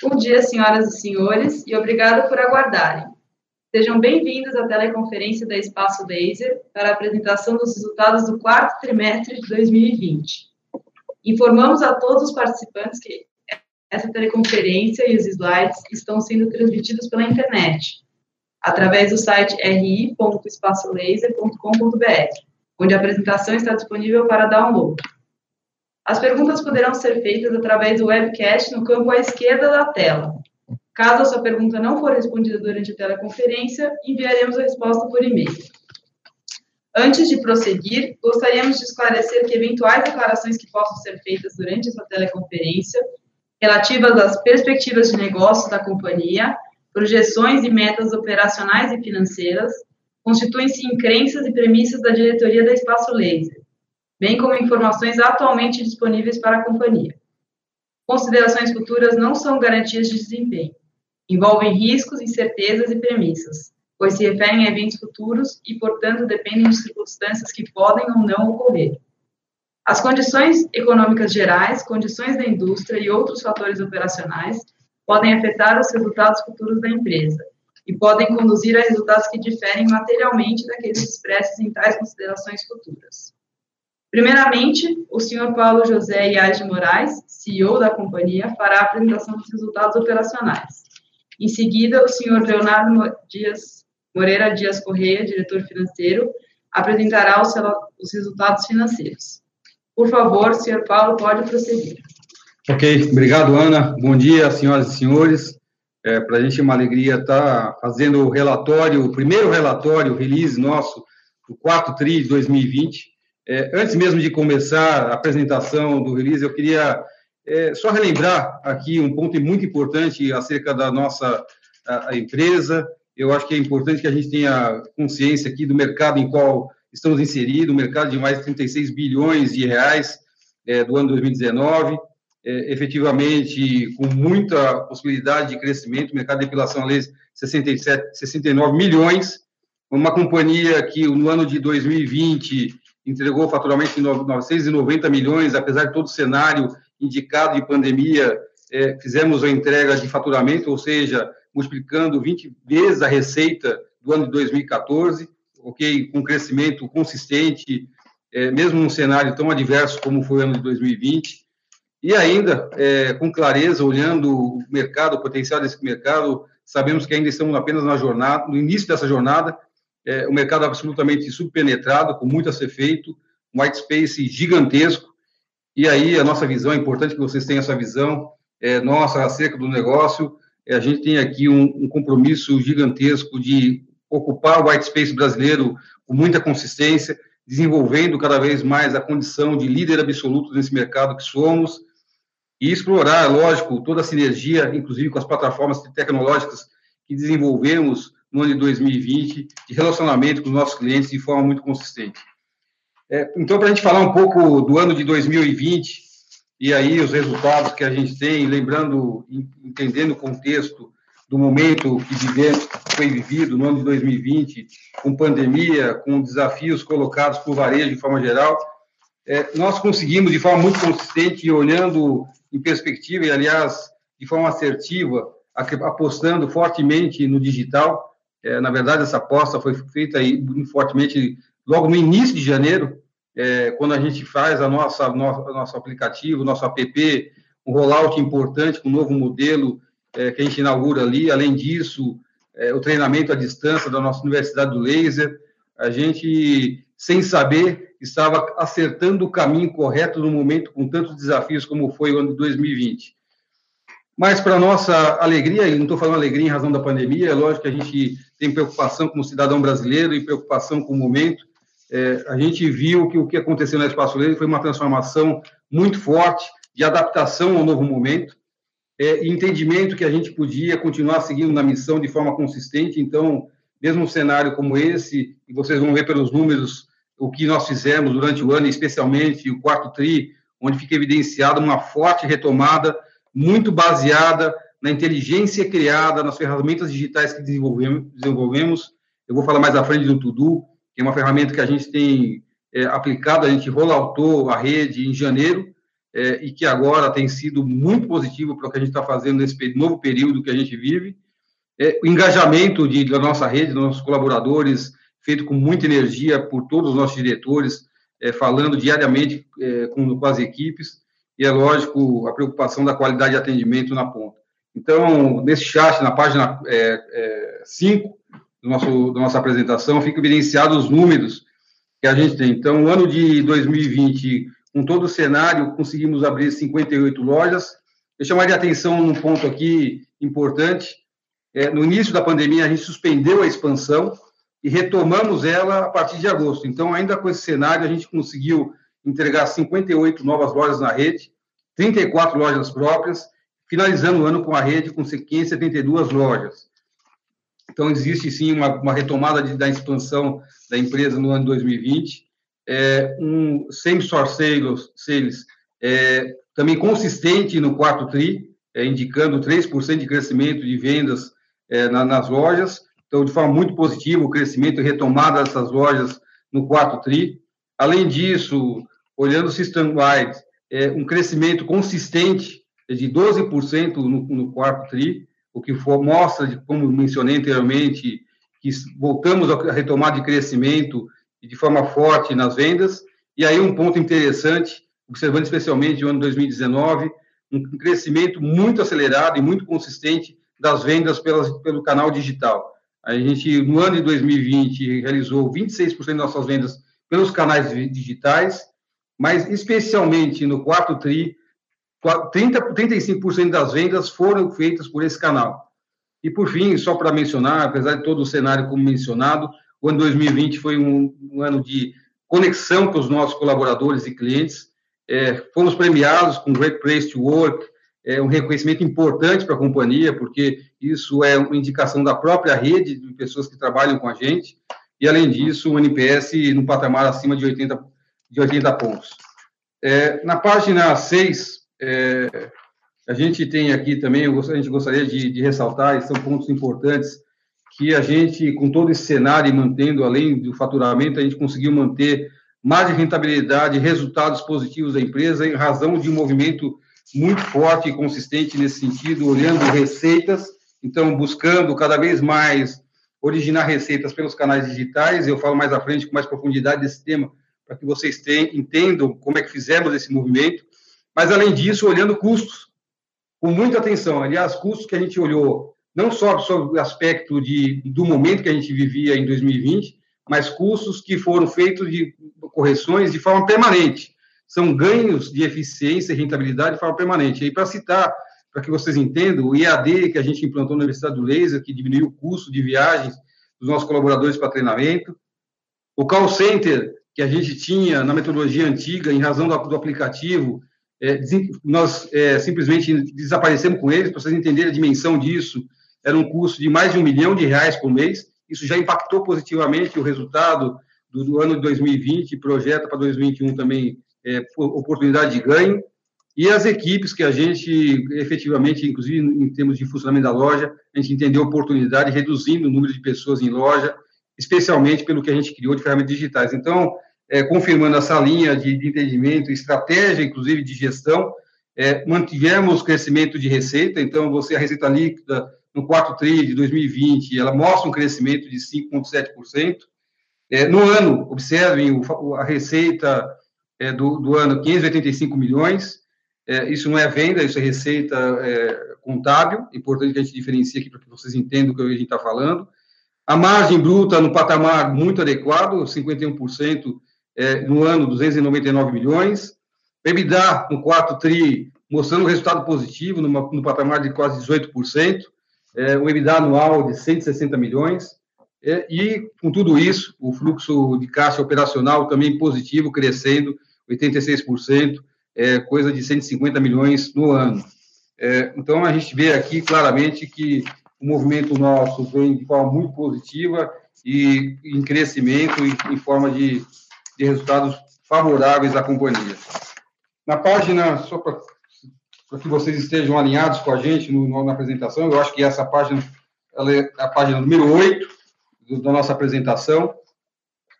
Bom dia, senhoras e senhores, e obrigado por aguardarem. Sejam bem-vindos à teleconferência da Espaço Laser para a apresentação dos resultados do quarto trimestre de 2020. Informamos a todos os participantes que essa teleconferência e os slides estão sendo transmitidos pela internet, através do site ri.espaçolaser.com.br, onde a apresentação está disponível para download. As perguntas poderão ser feitas através do webcast no campo à esquerda da tela. Caso a sua pergunta não for respondida durante a teleconferência, enviaremos a resposta por e-mail. Antes de prosseguir, gostaríamos de esclarecer que eventuais declarações que possam ser feitas durante essa teleconferência, relativas às perspectivas de negócio da companhia, projeções e metas operacionais e financeiras, constituem-se em crenças e premissas da diretoria da Espaço Laser bem como informações atualmente disponíveis para a companhia. Considerações futuras não são garantias de desempenho. Envolvem riscos, incertezas e premissas, pois se referem a eventos futuros e, portanto, dependem de circunstâncias que podem ou não ocorrer. As condições econômicas gerais, condições da indústria e outros fatores operacionais podem afetar os resultados futuros da empresa e podem conduzir a resultados que diferem materialmente daqueles expressos em tais considerações futuras. Primeiramente, o senhor Paulo José Iaz de Moraes, CEO da companhia, fará a apresentação dos resultados operacionais. Em seguida, o senhor Leonardo Dias Moreira Dias Correia, diretor financeiro, apresentará os, os resultados financeiros. Por favor, senhor Paulo, pode prosseguir. Ok, obrigado, Ana. Bom dia, senhoras e senhores. É, Para a gente é uma alegria estar fazendo o relatório, o primeiro relatório, release nosso, do 4 TRI de 2020. É, antes mesmo de começar a apresentação do release, eu queria é, só relembrar aqui um ponto muito importante acerca da nossa a, a empresa. Eu acho que é importante que a gente tenha consciência aqui do mercado em qual estamos inseridos, um mercado de mais de 36 bilhões de reais é, do ano 2019, é, efetivamente com muita possibilidade de crescimento, mercado de depilação a laser 67, 69 milhões, uma companhia que no ano de 2020 entregou faturamento de 990 milhões, apesar de todo o cenário indicado de pandemia, é, fizemos a entrega de faturamento, ou seja, multiplicando 20 vezes a receita do ano de 2014, ok, com crescimento consistente, é, mesmo num cenário tão adverso como foi o ano de 2020, e ainda, é, com clareza, olhando o mercado, o potencial desse mercado, sabemos que ainda estamos apenas na jornada, no início dessa jornada, é, um mercado absolutamente subpenetrado, com muito a ser feito, um white space gigantesco, e aí a nossa visão, é importante que vocês tenham essa visão, é, nossa, acerca do negócio, é, a gente tem aqui um, um, compromisso gigantesco de ocupar o white space brasileiro com muita consistência, desenvolvendo cada vez mais a condição de líder absoluto nesse mercado que somos, e explorar, lógico, toda a sinergia, inclusive com as plataformas tecnológicas que desenvolvemos no ano de 2020, de relacionamento com os nossos clientes de forma muito consistente. É, então, para a gente falar um pouco do ano de 2020 e aí os resultados que a gente tem, lembrando, entendendo o contexto do momento que vivemos, foi vivido no ano de 2020, com pandemia, com desafios colocados por varejo de forma geral, é, nós conseguimos, de forma muito consistente e olhando em perspectiva, e aliás, de forma assertiva, apostando fortemente no digital, é, na verdade, essa aposta foi feita aí fortemente logo no início de janeiro, é, quando a gente faz a nossa, nosso, nosso aplicativo, nosso app, um rollout importante com um novo modelo é, que a gente inaugura ali. Além disso, é, o treinamento à distância da nossa Universidade do Laser. A gente, sem saber, estava acertando o caminho correto no momento com tantos desafios como foi o ano de 2020. Mas, para nossa alegria, e não estou falando alegria em razão da pandemia, é lógico que a gente tem preocupação como cidadão brasileiro e preocupação com o momento. É, a gente viu que o que aconteceu na Espaço Livre foi uma transformação muito forte de adaptação ao novo momento, é, e entendimento que a gente podia continuar seguindo na missão de forma consistente. Então, mesmo um cenário como esse, e vocês vão ver pelos números o que nós fizemos durante o ano, especialmente o quarto TRI, onde fica evidenciada uma forte retomada muito baseada na inteligência criada, nas ferramentas digitais que desenvolvemos. Eu vou falar mais à frente do Tudu, que é uma ferramenta que a gente tem é, aplicado, a gente rolloutou a rede em janeiro, é, e que agora tem sido muito positivo para o que a gente está fazendo nesse novo período que a gente vive. É, o engajamento de, da nossa rede, dos nossos colaboradores, feito com muita energia por todos os nossos diretores, é, falando diariamente é, com, com, as equipes, e é lógico a preocupação da qualidade de atendimento na ponta. Então, nesse chat, na página 5 é, do nosso, da nossa apresentação, fica evidenciados os números que a gente tem. Então, o ano de 2020, com todo o cenário, conseguimos abrir 58 lojas. Eu chamaria a atenção num ponto aqui importante. É, no início da pandemia, a gente suspendeu a expansão, e retomamos ela a partir de agosto. Então, ainda com esse cenário, a gente conseguiu entregar 58 novas lojas na rede, 34 lojas próprias, finalizando o ano com a rede com 572 lojas. Então, existe sim uma, uma retomada de, da expansão da empresa no ano 2020. É, um same-store sales, sales é, também consistente no quarto TRI, é, indicando 3% de crescimento de vendas é, na, nas lojas. Então, de forma muito positiva, o crescimento e retomada dessas lojas no quarto TRI. Além disso, olhando system-wide, é, um crescimento consistente de 12% no, no quarto TRI, o que for, mostra, como mencionei anteriormente, que voltamos a retomar de crescimento de forma forte nas vendas. E aí um ponto interessante, observando especialmente o ano 2019, um crescimento muito acelerado e muito consistente das vendas pelas, pelo canal digital. A gente, no ano de 2020, realizou 26% das nossas vendas pelos canais digitais, mas especialmente no quarto TRI, 30, 35% das vendas foram feitas por esse canal. E, por fim, só para mencionar, apesar de todo o cenário como mencionado, o ano 2020 foi um, um ano de conexão com os nossos colaboradores e clientes. É, fomos premiados com Great Place to Work, é um reconhecimento importante para a companhia, porque isso é uma indicação da própria rede de pessoas que trabalham com a gente, e além disso, o NPS no patamar acima de 80, de 80 pontos. É, na página 6, é, a gente tem aqui também, a gente gostaria de, de ressaltar, e são pontos importantes, que a gente, com todo esse cenário mantendo, além do faturamento, a gente conseguiu manter mais de rentabilidade, resultados positivos da empresa, em razão de um movimento muito forte e consistente nesse sentido, olhando receitas, então buscando cada vez mais originar receitas pelos canais digitais. Eu falo mais à frente com mais profundidade desse tema para que vocês tenham, entendam como é que fizemos esse movimento. Mas além disso, olhando custos com muita atenção. Aliás, custos que a gente olhou não só sobre o aspecto de, do momento que a gente vivia em 2020, mas custos que foram feitos de correções de forma permanente são ganhos de eficiência e rentabilidade de forma permanente. E para citar, para que vocês entendam, o IAD que a gente implantou na Universidade do Laser, que diminuiu o custo de viagens dos nossos colaboradores para treinamento, o call center que a gente tinha na metodologia antiga, em razão do, do aplicativo, é, nós é, simplesmente desaparecemos com eles, para vocês entenderem a dimensão disso, era um custo de mais de um milhão de reais por mês, isso já impactou positivamente o resultado do, do ano de 2020, projeta para 2021 também é, oportunidade de ganho, e as equipes que a gente efetivamente, inclusive em termos de funcionamento da loja, a gente entendeu oportunidade reduzindo o número de pessoas em loja, especialmente pelo que a gente criou de ferramentas digitais. Então, é, confirmando essa linha de, de, entendimento, estratégia, inclusive de gestão, é, mantivemos crescimento de receita, então você, a receita líquida no 4 TRI de 2020, ela mostra um crescimento de 5,7%. É, no ano, observem, o, a receita é, do, do, ano 585 milhões. É, isso não é venda, isso é receita é, contábil. Importante que a gente diferencie aqui para que vocês entendam o que a gente está falando. A margem bruta no patamar muito adequado, 51% é, no ano, 299 milhões. EBITDA no quarto TRI, mostrando um resultado positivo, numa, no patamar de quase 18%. É, um EBITDA anual de 160 milhões. É, e, com tudo isso, o fluxo de caixa operacional também positivo, crescendo 86%, é coisa de 150 milhões no ano. É, então, a gente vê aqui claramente que o movimento nosso vem de forma muito positiva e em crescimento e em forma de, de resultados favoráveis à companhia. Na página, só para que vocês estejam alinhados com a gente no, na apresentação, eu acho que essa página é a página número 8 da nossa apresentação.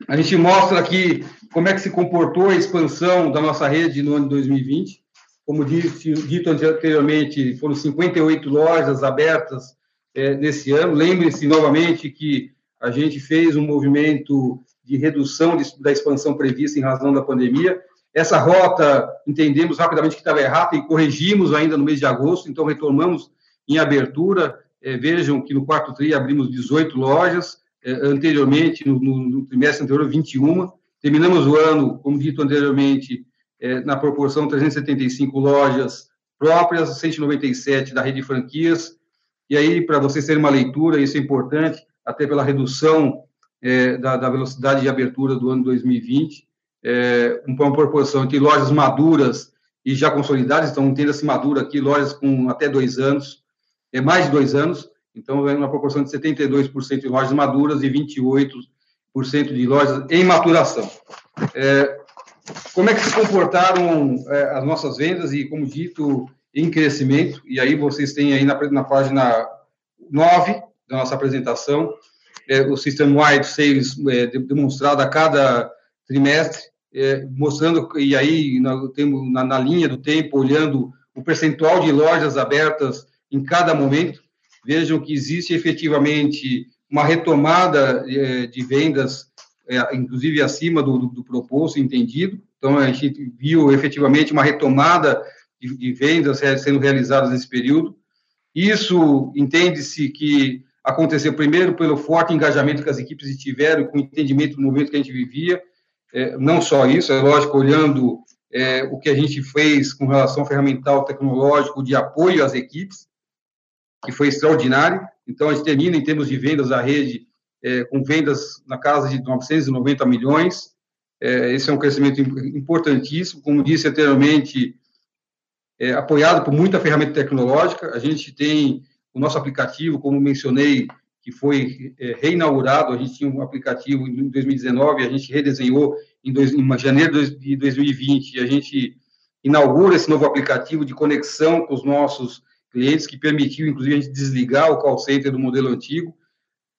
A gente mostra aqui como é que se comportou a expansão da nossa rede no ano de 2020. como disse, dito anteriormente, foram 58 lojas abertas é, nesse ano. Lembre-se novamente que a gente fez um movimento de redução de, da expansão prevista em razão da pandemia. Essa rota, entendemos rapidamente que estava errada e corrigimos ainda no mês de agosto, então retomamos em abertura. É, vejam que no quarto TRI abrimos 18 lojas, é, anteriormente, no, no, no, trimestre anterior, 21. Terminamos o ano, como dito anteriormente, é, na proporção 375 lojas próprias, 197 da rede de franquias. E aí, para vocês terem uma leitura, isso é importante, até pela redução é, da, da, velocidade de abertura do ano 2020, é, uma proporção entre lojas maduras e já consolidadas, então entenda-se madura aqui, lojas com até dois anos, é mais de dois anos, então é uma proporção de 72% de lojas maduras e 28% de lojas em maturação. É, como é que se comportaram é, as nossas vendas e, como dito, em crescimento? E aí vocês têm aí na, na página 9 da nossa apresentação, é, o System Wide Sales é, demonstrado a cada trimestre, é, mostrando, e aí na, temos, na, na, linha do tempo, olhando o percentual de lojas abertas em cada momento, vejam que existe efetivamente uma retomada é, de vendas, é, inclusive acima do, do, do, proposto entendido. Então, a gente viu efetivamente uma retomada de, de vendas sendo realizadas nesse período. Isso entende-se que aconteceu primeiro pelo forte engajamento que as equipes tiveram, com o entendimento do momento que a gente vivia. É, não só isso, é lógico, olhando é, o que a gente fez com relação ao ferramental tecnológico de apoio às equipes, que foi extraordinário. Então, a gente termina em termos de vendas da rede, é, com vendas na casa de 990 milhões. É, esse é um crescimento importantíssimo. Como disse anteriormente, é, apoiado por muita ferramenta tecnológica. A gente tem o nosso aplicativo, como mencionei, que foi é, reinaugurado, a gente tinha um aplicativo em 2019, a gente redesenhou em, dois, em janeiro de 2020, e a gente inaugura esse novo aplicativo de conexão com os nossos clientes, que permitiu, inclusive, a gente desligar o call center do modelo antigo,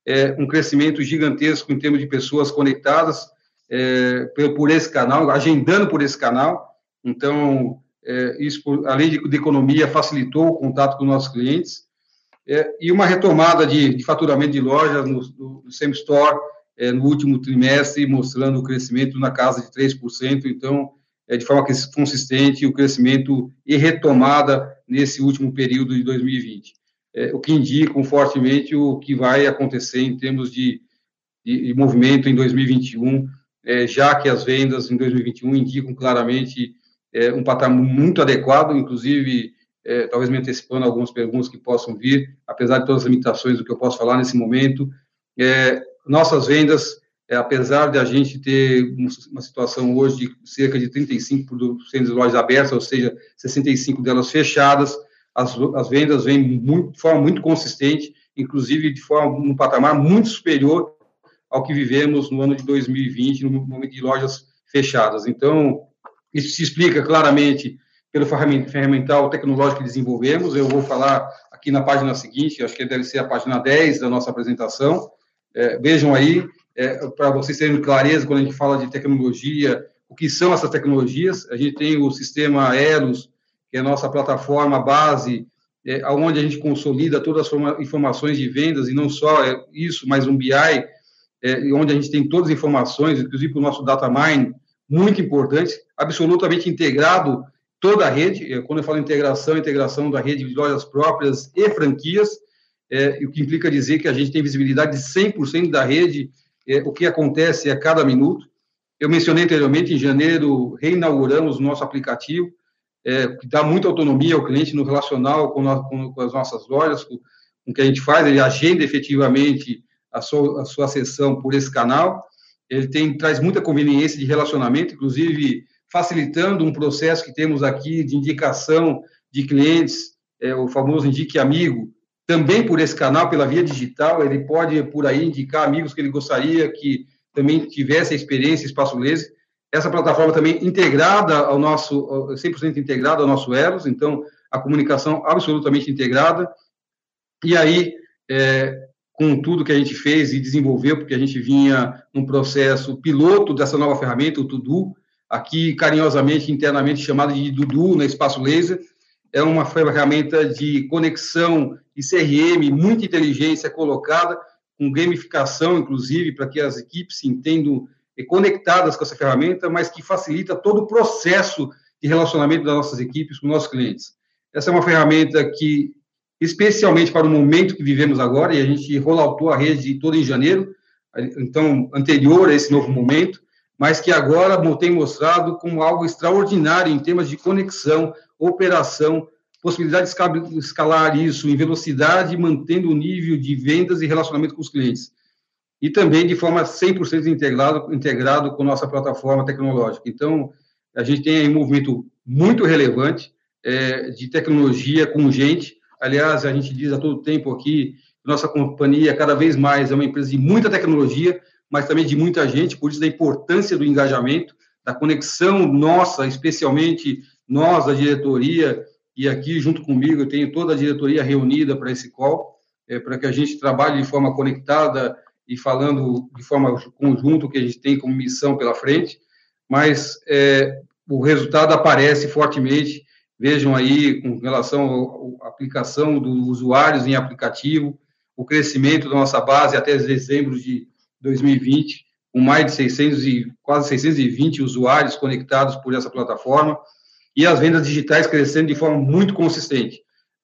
é, um crescimento gigantesco em termos de pessoas conectadas é, por esse canal, agendando por esse canal, então, é, isso, além de, de economia, facilitou o contato com nossos clientes, é, e uma retomada de, de, faturamento de lojas no, no, no Same Store é, no último trimestre, mostrando o crescimento na casa de 3%. Então, é, de forma consistente, o crescimento e retomada nesse último período de 2020. É, o que indica fortemente o que vai acontecer em termos de, de, de movimento em 2021, é, já que as vendas em 2021 indicam claramente é, um patamar muito adequado, inclusive é, talvez me antecipando algumas perguntas que possam vir, apesar de todas as limitações do que eu posso falar nesse momento. É, nossas vendas, é, apesar de a gente ter uma situação hoje de cerca de 35% de lojas abertas, ou seja, 65 delas fechadas, as, as vendas vêm muito, de forma muito consistente, inclusive de forma um patamar muito superior ao que vivemos no ano de 2020, no momento de lojas fechadas. Então, isso se explica claramente pelo ferramental tecnológico que desenvolvemos. Eu vou falar aqui na página seguinte, acho que deve ser a página 10 da nossa apresentação. É, vejam aí, é, para vocês terem clareza, quando a gente fala de tecnologia, o que são essas tecnologias. A gente tem o sistema Elos, que é a nossa plataforma base, é, onde a gente consolida todas as informações de vendas, e não só é isso, mas um BI, é, onde a gente tem todas as informações, inclusive o nosso data mine, muito importante, absolutamente integrado toda a rede, é, quando eu falo integração, integração da rede de lojas próprias e franquias, é, o que implica dizer que a gente tem visibilidade de 100% da rede, é, o que acontece a cada minuto. Eu mencionei anteriormente, em janeiro, reinauguramos nosso aplicativo, é, que dá muita autonomia ao cliente no relacional com, com, com as nossas lojas, com, com, o que a gente faz, ele agenda efetivamente a sua, a sua sessão por esse canal, ele tem, traz muita conveniência de relacionamento, inclusive facilitando um processo que temos aqui de indicação de clientes, é, o famoso Indique Amigo, também por esse canal, pela via digital, ele pode, por aí, indicar amigos que ele gostaria que também tivesse a experiência Espaço Laser. Essa plataforma também integrada ao nosso, 100% integrada ao nosso Eros, então, a comunicação absolutamente integrada. E aí, é, com tudo que a gente fez e desenvolveu, porque a gente vinha num processo piloto dessa nova ferramenta, o Tudu, aqui carinhosamente, internamente chamada de Dudu, no Espaço Laser. É uma ferramenta de conexão e CRM, muita inteligência colocada, com gamificação, inclusive, para que as equipes se entendam conectadas com essa ferramenta, mas que facilita todo o processo de relacionamento das nossas equipes com nossos clientes. Essa é uma ferramenta que, especialmente para o momento que vivemos agora, e a gente rolloutou a rede toda em janeiro, então, anterior a esse novo momento, mas que agora tem mostrado como algo extraordinário em termos de conexão, operação, possibilidade de escalar isso em velocidade, mantendo o nível de vendas e relacionamento com os clientes. E também de forma 100% integrado, integrado com nossa plataforma tecnológica. Então, a gente tem um movimento muito relevante é, de tecnologia com gente. Aliás, a gente diz a todo tempo aqui, nossa companhia cada vez mais é uma empresa de muita tecnologia, mas também de muita gente, por isso da importância do engajamento, da conexão nossa, especialmente nós, a diretoria, e aqui junto comigo eu tenho toda a diretoria reunida para esse call, é, para que a gente trabalhe de forma conectada e falando de forma conjunto que a gente tem como missão pela frente, mas é, o resultado aparece fortemente. Vejam aí, com relação à aplicação dos usuários em aplicativo, o crescimento da nossa base até dezembro de 2020, com mais de 600 e quase 620 usuários conectados por essa plataforma, e as vendas digitais crescendo de forma muito consistente.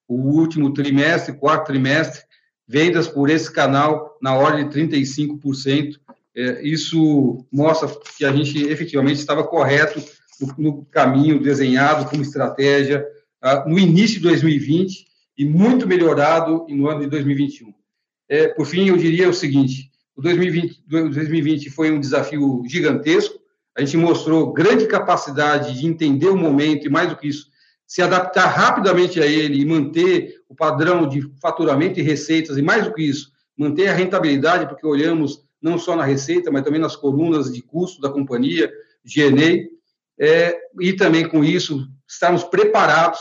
O último trimestre, quarto trimestre, vendas por esse canal na ordem de 35%. É, isso mostra que a gente efetivamente estava correto no, no caminho desenhado como estratégia ah, no início de 2020 e muito melhorado no ano de 2021. É, por fim, eu diria o seguinte: o 2020, 2020 foi um desafio gigantesco. A gente mostrou grande capacidade de entender o momento e, mais do que isso, se adaptar rapidamente a ele e manter o padrão de faturamento e receitas, e mais do que isso, manter a rentabilidade, porque olhamos não só na receita, mas também nas colunas de custo da companhia, GNE, é, e também com isso estarmos preparados,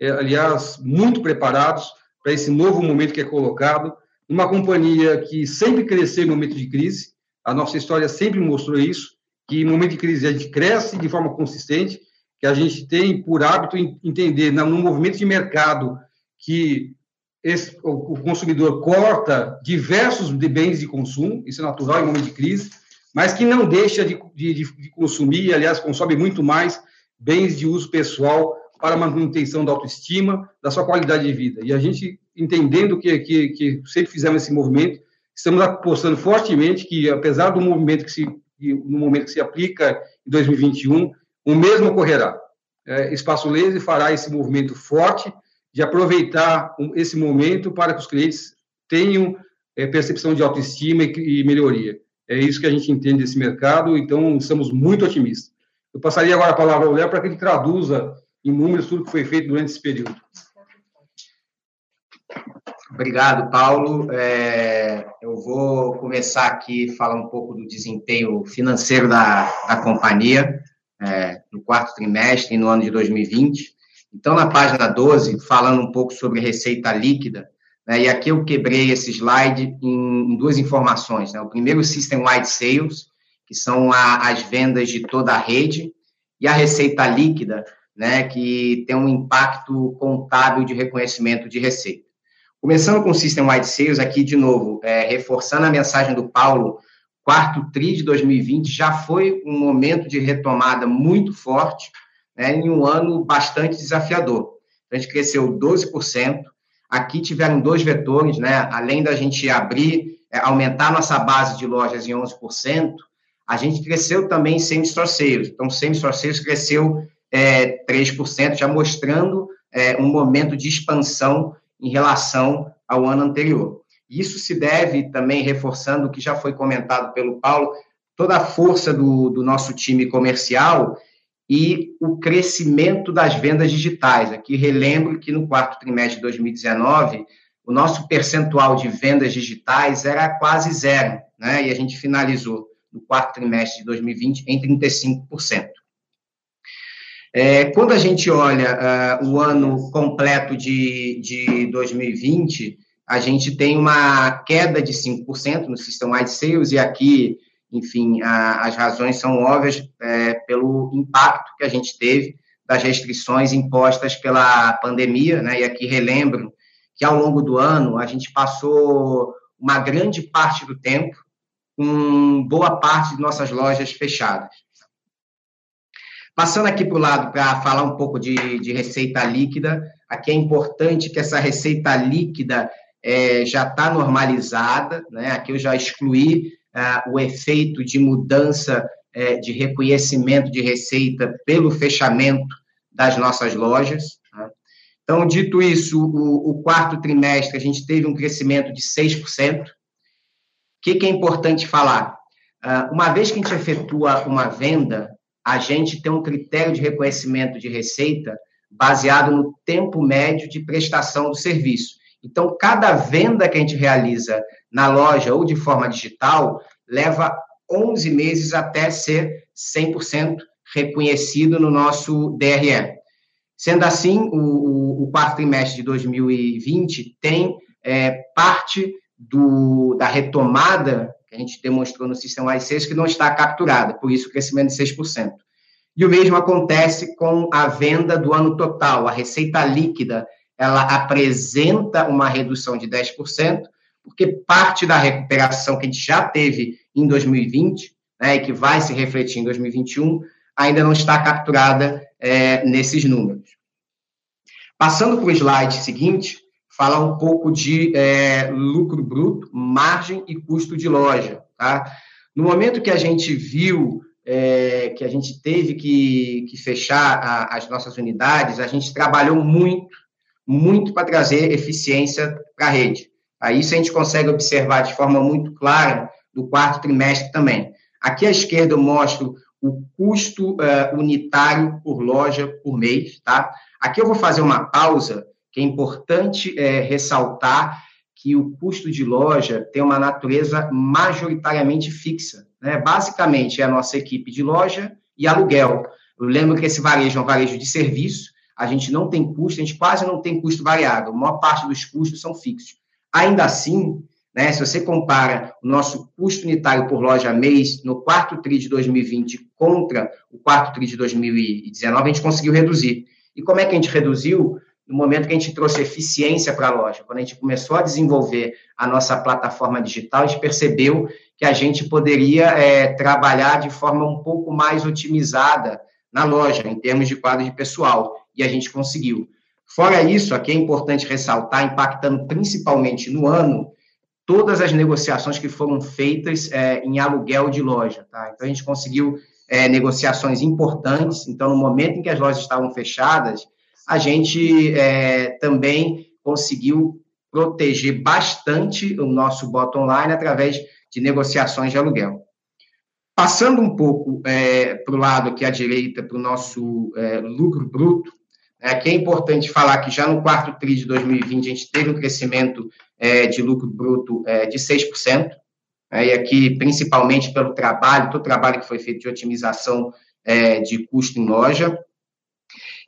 é, aliás, muito preparados para esse novo momento que é colocado, uma companhia que sempre cresceu em momento de crise, a nossa história sempre mostrou isso, que em momento de crise a gente cresce de forma consistente, que a gente tem por hábito entender no movimento de mercado que esse, o consumidor corta diversos de bens de consumo, isso é natural em momento de crise, mas que não deixa de, de, de consumir, aliás, consome muito mais bens de uso pessoal para manutenção da autoestima, da sua qualidade de vida. E a gente, entendendo que, que, que sempre fizemos esse movimento, estamos apostando fortemente que, apesar do movimento que se, no momento que se aplica em 2021, o mesmo ocorrerá. É, Espaço Laser fará esse movimento forte de aproveitar esse momento para que os clientes tenham é, percepção de autoestima e, e melhoria. É isso que a gente entende desse mercado, então estamos muito otimistas. Eu passaria agora a palavra ao Léo para que ele traduza em números tudo que foi feito durante esse período. Obrigado, Paulo. É, eu vou começar aqui falar um pouco do desempenho financeiro da, da companhia é, no quarto trimestre e no ano de 2020. Então, na página 12, falando um pouco sobre receita líquida, né, e aqui eu quebrei esse slide em, em duas informações. Né? O primeiro, System-Wide Sales, que são a, as vendas de toda a rede, e a receita líquida, né, que tem um impacto contábil de reconhecimento de receita. Começando com o System-Wide Sales, aqui de novo, é, reforçando a mensagem do Paulo quarto TRI de 2020 já foi um momento de retomada muito forte, né, em um ano bastante desafiador. A gente cresceu 12%. Aqui tiveram dois vetores, né? Além da gente abrir, é, aumentar nossa base de lojas em 11%, a gente cresceu também em semi-store sales. Então, semi-store sales cresceu é, 3%, já mostrando é, um momento de expansão em relação ao ano anterior. Isso se deve também, reforçando o que já foi comentado pelo Paulo, toda a força do, do nosso time comercial e o crescimento das vendas digitais. Aqui relembro que no quarto trimestre de 2019, o nosso percentual de vendas digitais era quase zero, né? E a gente finalizou no quarto trimestre de 2020 em 35%. É, quando a gente olha uh, o ano completo de, de 2020, a gente tem uma queda de 5% no System Wide Sales, e aqui enfim, a, as razões são óbvias é, pelo impacto que a gente teve das restrições impostas pela pandemia, né? E aqui relembro que ao longo do ano a gente passou uma grande parte do tempo com boa parte de nossas lojas fechadas. Passando aqui para o lado para falar um pouco de, de, receita líquida, aqui é importante que essa receita líquida é, já está normalizada, né? aqui eu já excluí é, o efeito de mudança é, de reconhecimento de receita pelo fechamento das nossas lojas. Né? Então, dito isso, o, o, quarto trimestre a gente teve um crescimento de 6%. O que, que é importante falar? Uh, uma vez que a gente efetua uma venda, a gente tem um critério de reconhecimento de receita baseado no tempo médio de prestação do serviço. Então, cada venda que a gente realiza na loja ou de forma digital leva 11 meses até ser 100% reconhecido no nosso DRE. Sendo assim, o, o quarto trimestre de 2020 tem é, parte do, da retomada a gente demonstrou no sistema i6 que não está capturada, por isso o crescimento de 6%. E o mesmo acontece com a venda do ano total, a receita líquida, ela apresenta uma redução de 10%, porque parte da recuperação que a gente já teve em 2020, né, e que vai se refletir em 2021, ainda não está capturada é, nesses números. Passando para o slide seguinte, falar um pouco de é, lucro bruto, margem e custo de loja. Tá? No momento que a gente viu é, que a gente teve que, que fechar a, as nossas unidades, a gente trabalhou muito, muito para trazer eficiência para a rede. Tá? Isso a gente consegue observar de forma muito clara no quarto trimestre também. Aqui à esquerda eu mostro o custo uh, unitário por loja por mês, tá? Aqui eu vou fazer uma pausa, que é importante é, ressaltar que o custo de loja tem uma natureza majoritariamente fixa. Né? Basicamente, é a nossa equipe de loja e aluguel. Eu lembro que esse varejo é um varejo de serviço, a gente não tem custo, a gente quase não tem custo variável, a maior parte dos custos são fixos. Ainda assim, né, se você compara o nosso custo unitário por loja mês no quarto TRI de 2020 contra o quarto TRI de 2019, a gente conseguiu reduzir. E como é que a gente reduziu? No momento que a gente trouxe eficiência para a loja. Quando a gente começou a desenvolver a nossa plataforma digital, a gente percebeu que a gente poderia é, trabalhar de forma um pouco mais otimizada na loja, em termos de quadro de pessoal. E a gente conseguiu. Fora isso, aqui é importante ressaltar, impactando principalmente no ano, todas as negociações que foram feitas é, em aluguel de loja. Tá? Então, a gente conseguiu é, negociações importantes. Então, no momento em que as lojas estavam fechadas, a gente é, também conseguiu proteger bastante o nosso bottom line através de negociações de aluguel. Passando um pouco é, para o lado aqui à direita, para o nosso é, lucro bruto, é, aqui é importante falar que já no quarto TRI de 2020 a gente teve um crescimento é, de lucro bruto é, de 6%, né, e aqui, principalmente pelo trabalho, todo o trabalho que foi feito de otimização é, de custo em loja.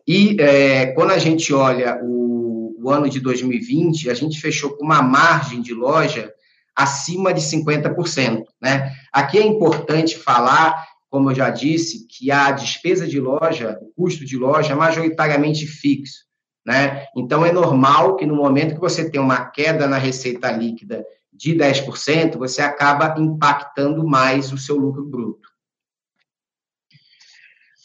E é, quando a gente olha o, o, ano de 2020, a gente fechou com uma margem de loja acima de 50%. Né? Aqui é importante falar, como eu já disse, que a despesa de loja, o custo de loja é majoritariamente fixo. Né? Então, é normal que no momento que você tem uma queda na receita líquida de 10%, você acaba impactando mais o seu lucro bruto.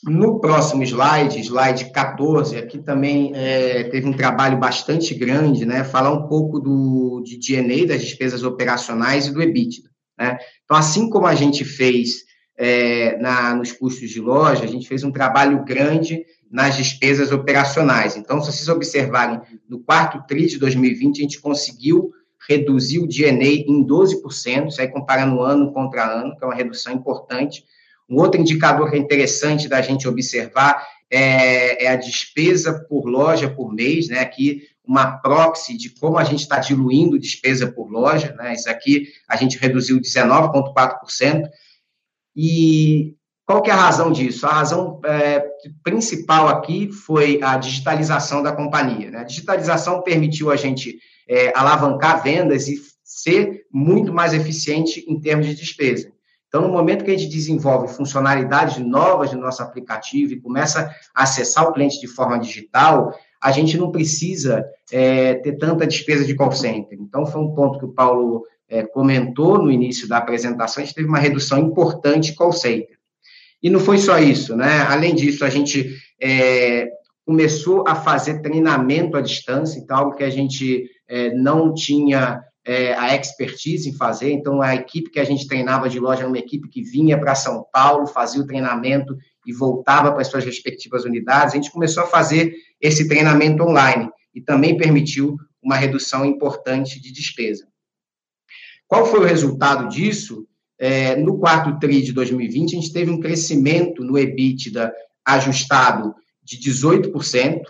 No próximo slide, slide 14, aqui também é, teve um trabalho bastante grande, né? Falar um pouco do, de DNA, das despesas operacionais e do EBITDA. Né? Então, assim como a gente fez é, na, nos custos de loja, a gente fez um trabalho grande nas despesas operacionais. Então, se vocês observarem, no quarto TRI de 2020, a gente conseguiu reduziu o DNA em 12%, isso aí comparando ano contra ano, que é uma redução importante. Um outro indicador que é interessante da gente observar é, é a despesa por loja por mês, né? Aqui uma proxy de como a gente está diluindo despesa por loja, né? Isso aqui a gente reduziu 19,4%. E qual que é a razão disso? A razão é, principal aqui foi a digitalização da companhia. Né? A digitalização permitiu a gente é, alavancar vendas e ser muito mais eficiente em termos de despesa. Então, no momento que a gente desenvolve funcionalidades novas no nosso aplicativo e começa a acessar o cliente de forma digital, a gente não precisa é, ter tanta despesa de call center. Então, foi um ponto que o Paulo é, comentou no início da apresentação, a gente teve uma redução importante de call center. E não foi só isso, né? Além disso, a gente é, começou a fazer treinamento à distância, então, algo que a gente é, não tinha é, a expertise em fazer. Então, a equipe que a gente treinava de loja era uma equipe que vinha para São Paulo, fazia o treinamento e voltava para as suas respectivas unidades. A gente começou a fazer esse treinamento online e também permitiu uma redução importante de despesa. Qual foi o resultado disso? É, no quarto TRI de 2020, a gente teve um crescimento no EBITDA ajustado de 18%,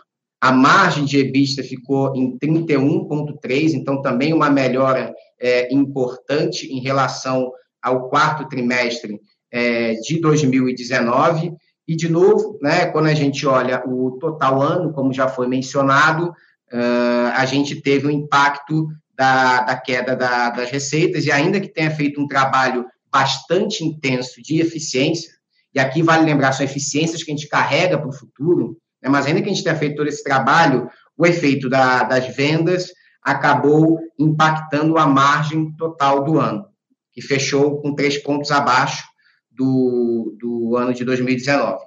a margem de EBITDA ficou em 31,3%, então também uma melhora é, importante em relação ao quarto trimestre é, de 2019. E, de novo, né, quando a gente olha o total ano, como já foi mencionado, uh, a gente teve um impacto da, da queda da, das receitas, e ainda que tenha feito um trabalho bastante intenso de eficiência, e aqui vale lembrar, são eficiências que a gente carrega para o futuro, né? Mas ainda que a gente tenha feito todo esse trabalho, o efeito da, das vendas acabou impactando a margem total do ano, que fechou com três pontos abaixo do, do ano de 2019.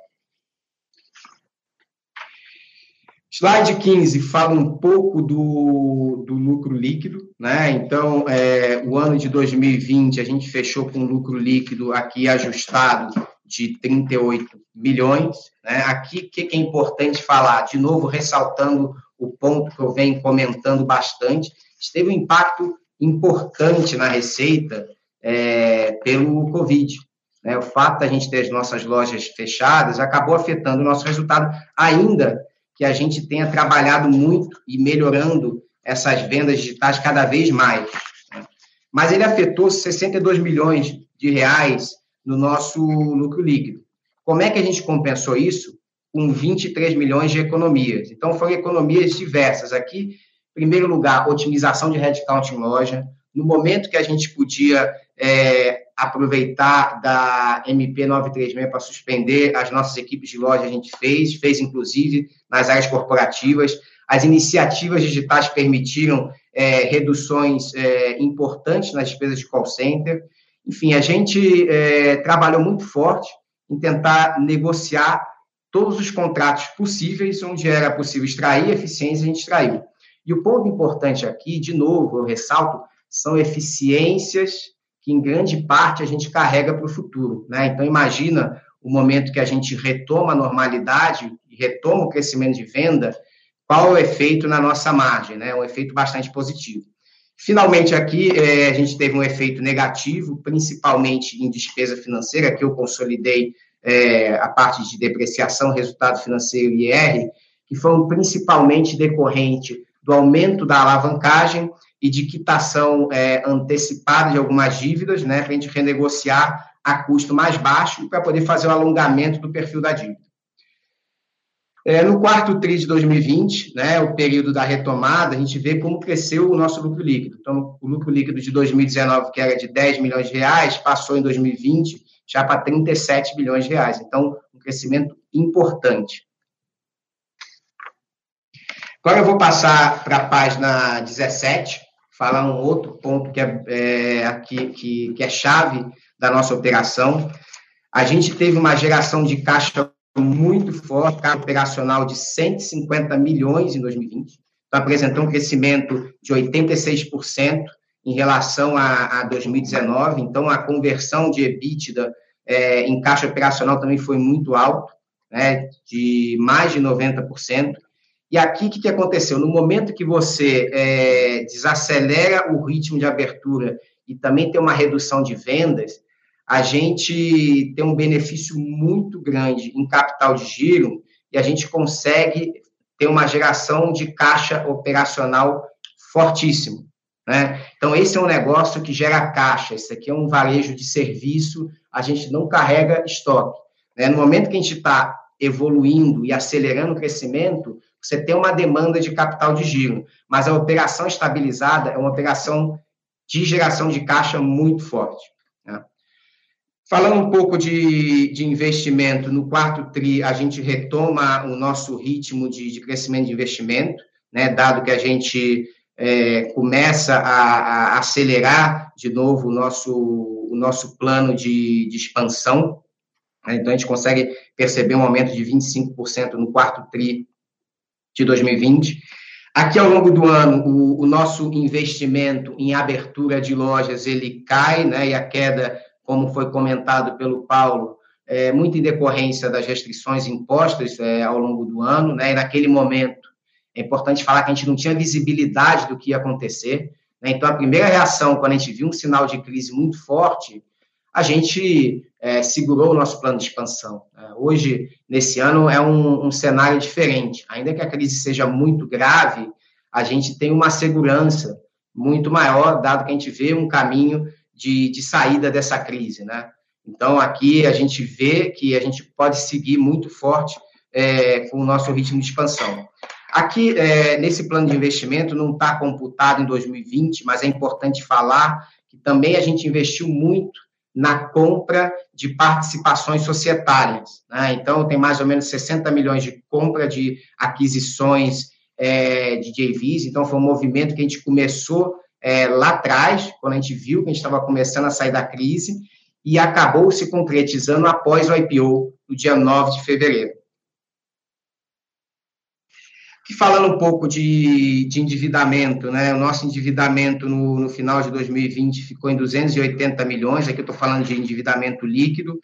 Slide 15 fala um pouco do, do lucro líquido, né? Então, é, o ano de 2020 a gente fechou com lucro líquido aqui ajustado de 38 milhões. Né? Aqui, o que é importante falar? De novo, ressaltando o ponto que eu venho comentando bastante, teve um impacto importante na receita é, pelo Covid. Né? O fato da gente ter as nossas lojas fechadas acabou afetando o nosso resultado, ainda que a gente tenha trabalhado muito e melhorando essas vendas digitais cada vez mais. Né? Mas ele afetou 62 milhões de reais no nosso lucro líquido. Como é que a gente compensou isso? Com 23 milhões de economias. Então, foram economias diversas. Aqui, em primeiro lugar, otimização de headcount em loja. No momento que a gente podia é, aproveitar da MP 936 para suspender as nossas equipes de loja, a gente fez, fez inclusive nas áreas corporativas. As iniciativas digitais permitiram é, reduções é, importantes nas despesas de call center. Enfim, a gente é, trabalhou muito forte em tentar negociar todos os contratos possíveis, onde era possível extrair eficiência, a gente extraiu. E o ponto importante aqui, de novo, eu ressalto, são eficiências que, em grande parte, a gente carrega para o futuro. Né? Então, imagina o momento que a gente retoma a normalidade retoma o crescimento de venda, qual é o efeito na nossa margem? Né? Um efeito bastante positivo. Finalmente, aqui, é, a gente teve um efeito negativo, principalmente em despesa financeira, que eu consolidei é, a parte de depreciação, resultado financeiro e IR, que foram principalmente decorrente do aumento da alavancagem e de quitação é, antecipada de algumas dívidas, né, para a gente renegociar a custo mais baixo e para poder fazer o alongamento do perfil da dívida. É, no quarto TRI de 2020, né, o período da retomada, a gente vê como cresceu o nosso lucro líquido. Então, o lucro líquido de 2019, que era de 10 milhões de reais, passou em 2020 já para 37 bilhões de reais. Então, um crescimento importante. Agora eu vou passar para a página 17, falar um outro ponto que é, é aqui, que, que é chave da nossa operação. A gente teve uma geração de caixa muito forte, carga operacional de 150 milhões em 2020, então apresentou um crescimento de 86% em relação a, a, 2019, então a conversão de EBITDA é, em caixa operacional também foi muito alto, né, de mais de 90%. E aqui, o que, que aconteceu? No momento que você é, desacelera o ritmo de abertura e também tem uma redução de vendas, a gente tem um benefício muito grande em capital de giro e a gente consegue ter uma geração de caixa operacional fortíssimo. Né? Então, esse é um negócio que gera caixa, esse aqui é um varejo de serviço, a gente não carrega estoque. Né? No momento que a gente está evoluindo e acelerando o crescimento, você tem uma demanda de capital de giro, mas a operação estabilizada é uma operação de geração de caixa muito forte. Falando um pouco de, de investimento, no quarto TRI, a gente retoma o nosso ritmo de, de crescimento de investimento, né, dado que a gente é, começa a, a, acelerar de novo o nosso, o nosso plano de, de expansão. Né, então, a gente consegue perceber um aumento de 25% no quarto TRI de 2020. Aqui, ao longo do ano, o, o, nosso investimento em abertura de lojas, ele cai, né, e a queda como foi comentado pelo Paulo, é, muito em decorrência das restrições impostas é, ao longo do ano, né, e naquele momento é importante falar que a gente não tinha visibilidade do que ia acontecer, né, então a primeira reação, quando a gente viu um sinal de crise muito forte, a gente é, segurou o nosso plano de expansão. É, hoje, nesse ano, é um, um cenário diferente, ainda que a crise seja muito grave, a gente tem uma segurança muito maior, dado que a gente vê um caminho de, de saída dessa crise, né? Então, aqui a gente vê que a gente pode seguir muito forte é, com o nosso ritmo de expansão. Aqui, é, nesse plano de investimento, não está computado em 2020, mas é importante falar que também a gente investiu muito na compra de participações societárias. Né? Então, tem mais ou menos 60 milhões de compra de aquisições é, de JVs. Então, foi um movimento que a gente começou é, lá atrás, quando a gente viu que a gente estava começando a sair da crise, e acabou se concretizando após o IPO, no dia 9 de fevereiro. E falando um pouco de, de endividamento, né? O nosso endividamento no, no, final de 2020 ficou em 280 milhões, aqui eu estou falando de endividamento líquido.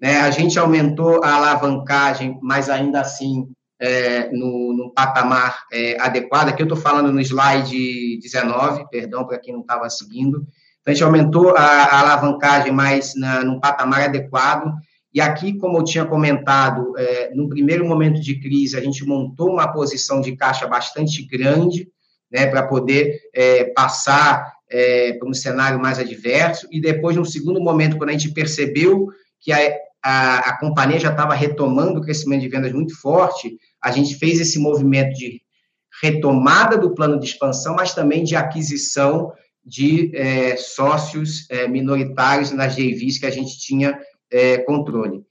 Né? A gente aumentou a alavancagem, mas ainda assim é, no, no, patamar é, adequado. Aqui eu estou falando no slide 19, perdão para quem não estava seguindo. Então, a gente aumentou a, a alavancagem mais na, num patamar adequado. E aqui, como eu tinha comentado, é, no primeiro momento de crise, a gente montou uma posição de caixa bastante grande, né, para poder é, passar é, para um cenário mais adverso. E depois, no segundo momento, quando a gente percebeu que a, a, a companhia já estava retomando o crescimento de vendas muito forte, a gente fez esse movimento de retomada do plano de expansão, mas também de aquisição de é, sócios é, minoritários nas JVs que a gente tinha é, controle.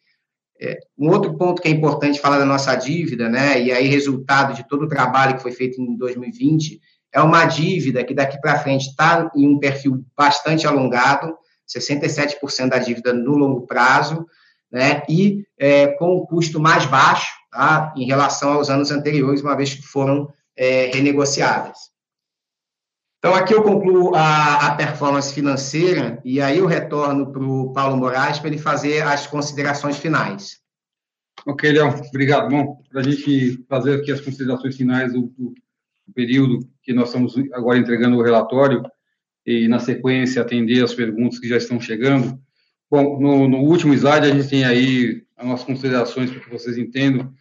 É, um outro ponto que é importante falar da nossa dívida, né, e aí resultado de todo o trabalho que foi feito em 2020, é uma dívida que daqui para frente está em um perfil bastante alongado, 67% da dívida no longo prazo, né, e é, com um custo mais baixo tá, em relação aos anos anteriores, uma vez que foram é, renegociadas. Então, aqui eu concluo a, a, performance financeira e aí eu retorno para o Paulo Moraes para ele fazer as considerações finais. Ok, Léo, obrigado. Bom, para a gente fazer aqui as considerações finais do, do, período que nós estamos agora entregando o relatório e, na sequência, atender as perguntas que já estão chegando. Bom, no, no último slide a gente tem aí as nossas considerações para que vocês entendam.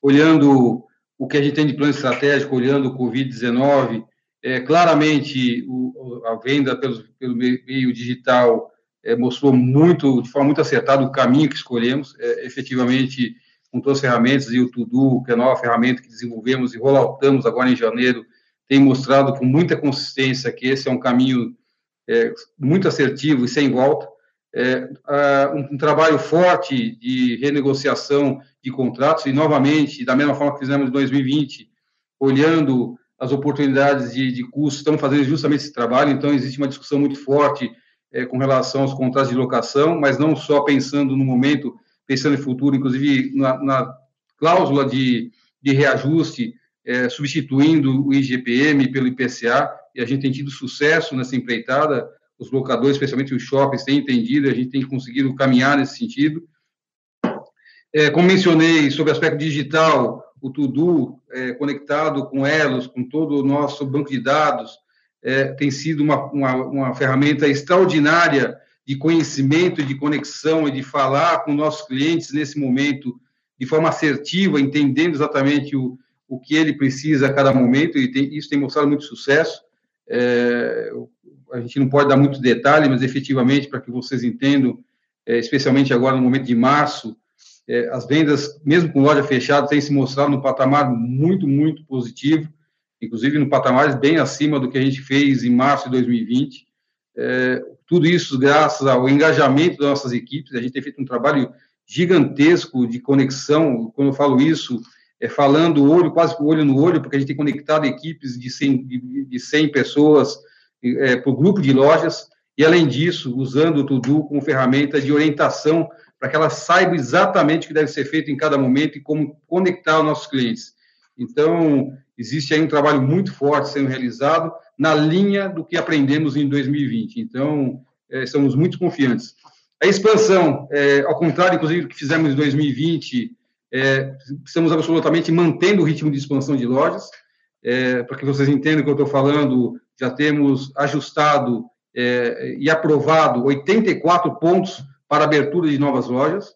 Olhando o que a gente tem de plano estratégico, olhando o Covid-19, é, claramente o, a venda pelo, pelo meio digital é, mostrou muito, de forma muito acertada, o caminho que escolhemos. É, efetivamente, com todas as ferramentas, e o Tudo, que é a nova ferramenta que desenvolvemos e rolloutamos agora em janeiro, tem mostrado com muita consistência que esse é um caminho é, muito assertivo e sem volta é, um, trabalho forte de renegociação de contratos e, novamente, da mesma forma que fizemos em 2020, olhando as oportunidades de, de custo, estamos fazendo justamente esse trabalho, então existe uma discussão muito forte é, com relação aos contratos de locação, mas não só pensando no momento, pensando em futuro, inclusive na, na cláusula de, de reajuste, é, substituindo o IGPM pelo IPCA, e a gente tem tido sucesso nessa empreitada, os locadores, especialmente os shoppings, têm entendido, a gente tem conseguido caminhar nesse sentido. É, como mencionei sobre o aspecto digital, o Tudu, é, conectado com Elos, com todo o nosso banco de dados, é, tem sido uma, uma, uma, ferramenta extraordinária de conhecimento, de conexão e de falar com nossos clientes nesse momento de forma assertiva, entendendo exatamente o, o que ele precisa a cada momento, e tem, isso tem mostrado muito sucesso. É, a gente não pode dar muito detalhe, mas efetivamente, para que vocês entendam, é, especialmente agora no momento de março, é, as vendas, mesmo com loja fechada, têm se mostrado num patamar muito, muito positivo, inclusive no patamar bem acima do que a gente fez em março de 2020. É, tudo isso graças ao engajamento das nossas equipes. A gente tem feito um trabalho gigantesco de conexão. Quando eu falo isso, é falando olho, quase olho no olho, porque a gente tem conectado equipes de 100, de, de 100 pessoas é, por grupo de lojas. E, além disso, usando o Tudu como ferramenta de orientação para que ela saiba exatamente o que deve ser feito em cada momento e como conectar os nossos clientes. Então, existe aí um trabalho muito forte sendo realizado na linha do que aprendemos em 2020. Então, é, estamos muito confiantes. A expansão, é, ao contrário, inclusive, do que fizemos em 2020, é, estamos absolutamente mantendo o ritmo de expansão de lojas. É, para que vocês entendam o que eu estou falando, já temos ajustado é, e aprovado 84 pontos para abertura de novas lojas.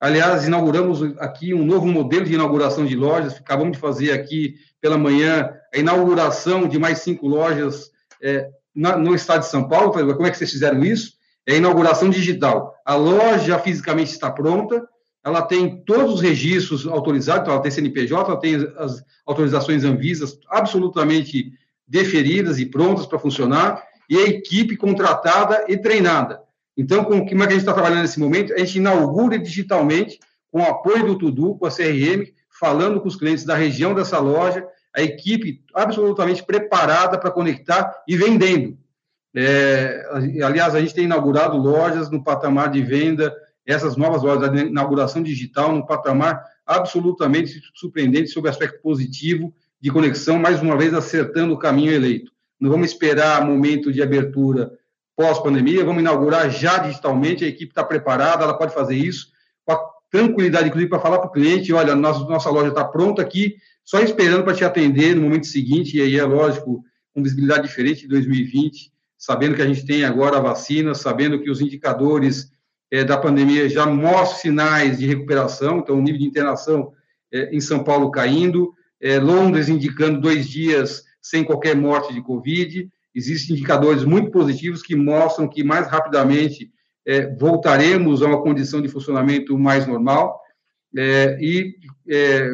Aliás, inauguramos aqui um novo modelo de inauguração de lojas. Acabamos de fazer aqui pela manhã a inauguração de mais cinco lojas é, na, no estado de São Paulo. Como é que vocês fizeram isso? É a inauguração digital. A loja fisicamente está pronta, ela tem todos os registros autorizados, então ela tem CNPJ, ela tem as autorizações Anvisas absolutamente deferidas e prontas para funcionar, e a equipe contratada e treinada. Então, com, como é que a gente está trabalhando nesse momento? A gente inaugura digitalmente, com o apoio do Tudu, com a CRM, falando com os clientes da região dessa loja, a equipe absolutamente preparada para conectar e vendendo. É, aliás, a gente tem inaugurado lojas no patamar de venda, essas novas lojas, a inauguração digital, no patamar absolutamente surpreendente sobre o aspecto positivo de conexão, mais uma vez acertando o caminho eleito. Não vamos esperar momento de abertura pós-pandemia, vamos inaugurar já digitalmente, a equipe está preparada, ela pode fazer isso com a tranquilidade, inclusive, para falar para o cliente, olha, nossa, nossa loja está pronta aqui, só esperando para te atender no momento seguinte, e aí é lógico, com visibilidade diferente de 2020, sabendo que a gente tem agora a vacina, sabendo que os indicadores é, da pandemia já mostram sinais de recuperação, então o nível de internação é, em São Paulo caindo, é, Londres indicando dois dias sem qualquer morte de Covid, existem indicadores muito positivos que mostram que mais rapidamente é, voltaremos a uma condição de funcionamento mais normal. É, e é,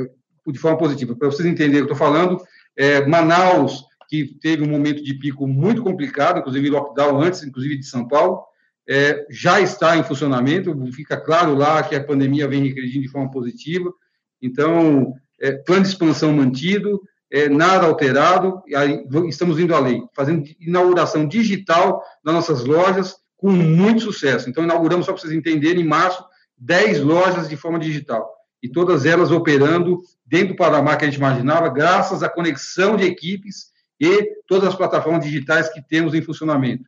de forma positiva. Para vocês entenderem o que eu estou falando, é, Manaus, que teve um momento de pico muito complicado, inclusive lockdown antes, inclusive de São Paulo, é, já está em funcionamento, fica claro lá que a pandemia vem regredindo de forma positiva, então, é, plano de expansão mantido, é, nada alterado, e aí estamos indo além, fazendo inauguração digital nas nossas lojas com muito sucesso. Então, inauguramos, só para vocês entenderem, em março, 10 lojas de forma digital, e todas elas operando dentro do patamar que a gente imaginava, graças à conexão de equipes e todas as plataformas digitais que temos em funcionamento.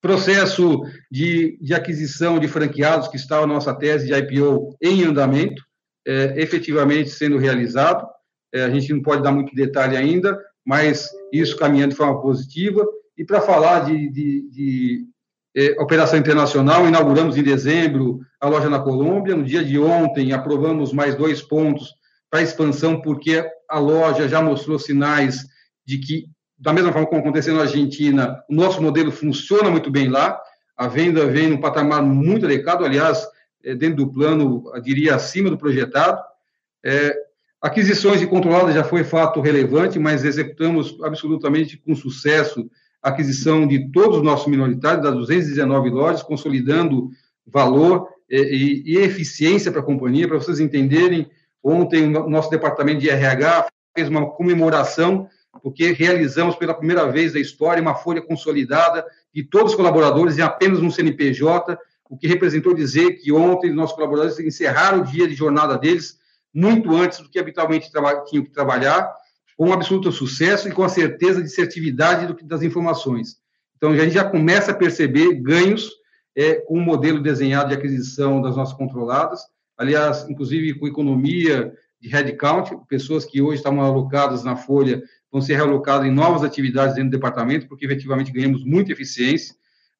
Processo de, de aquisição de franqueados, que está a nossa tese de IPO em andamento, é, efetivamente sendo realizado, é, a gente não pode dar muito detalhe ainda, mas isso caminhando de forma positiva. E para falar de, de, de é, operação internacional, inauguramos em dezembro a loja na Colômbia. No dia de ontem, aprovamos mais dois pontos para expansão, porque a loja já mostrou sinais de que, da mesma forma como aconteceu na Argentina, o nosso modelo funciona muito bem lá. A venda vem num patamar muito adequado, aliás, dentro do plano, diria, acima do projetado. É, Aquisições de controladas já foi fato relevante, mas executamos absolutamente com sucesso a aquisição de todos os nossos minoritários, das 219 lojas, consolidando valor e, e, e eficiência para a companhia. Para vocês entenderem, ontem o nosso departamento de RH fez uma comemoração, porque realizamos pela primeira vez da história uma folha consolidada de todos os colaboradores em apenas um CNPJ, o que representou dizer que ontem nossos colaboradores encerraram o dia de jornada deles muito antes do que habitualmente tinham que trabalhar, com um absoluto sucesso e com a certeza de assertividade das informações. Então, a gente já começa a perceber ganhos é, com o modelo desenhado de aquisição das nossas controladas, aliás, inclusive com economia de headcount, pessoas que hoje estavam alocadas na folha vão ser realocadas em novas atividades dentro do departamento, porque efetivamente ganhamos muita eficiência.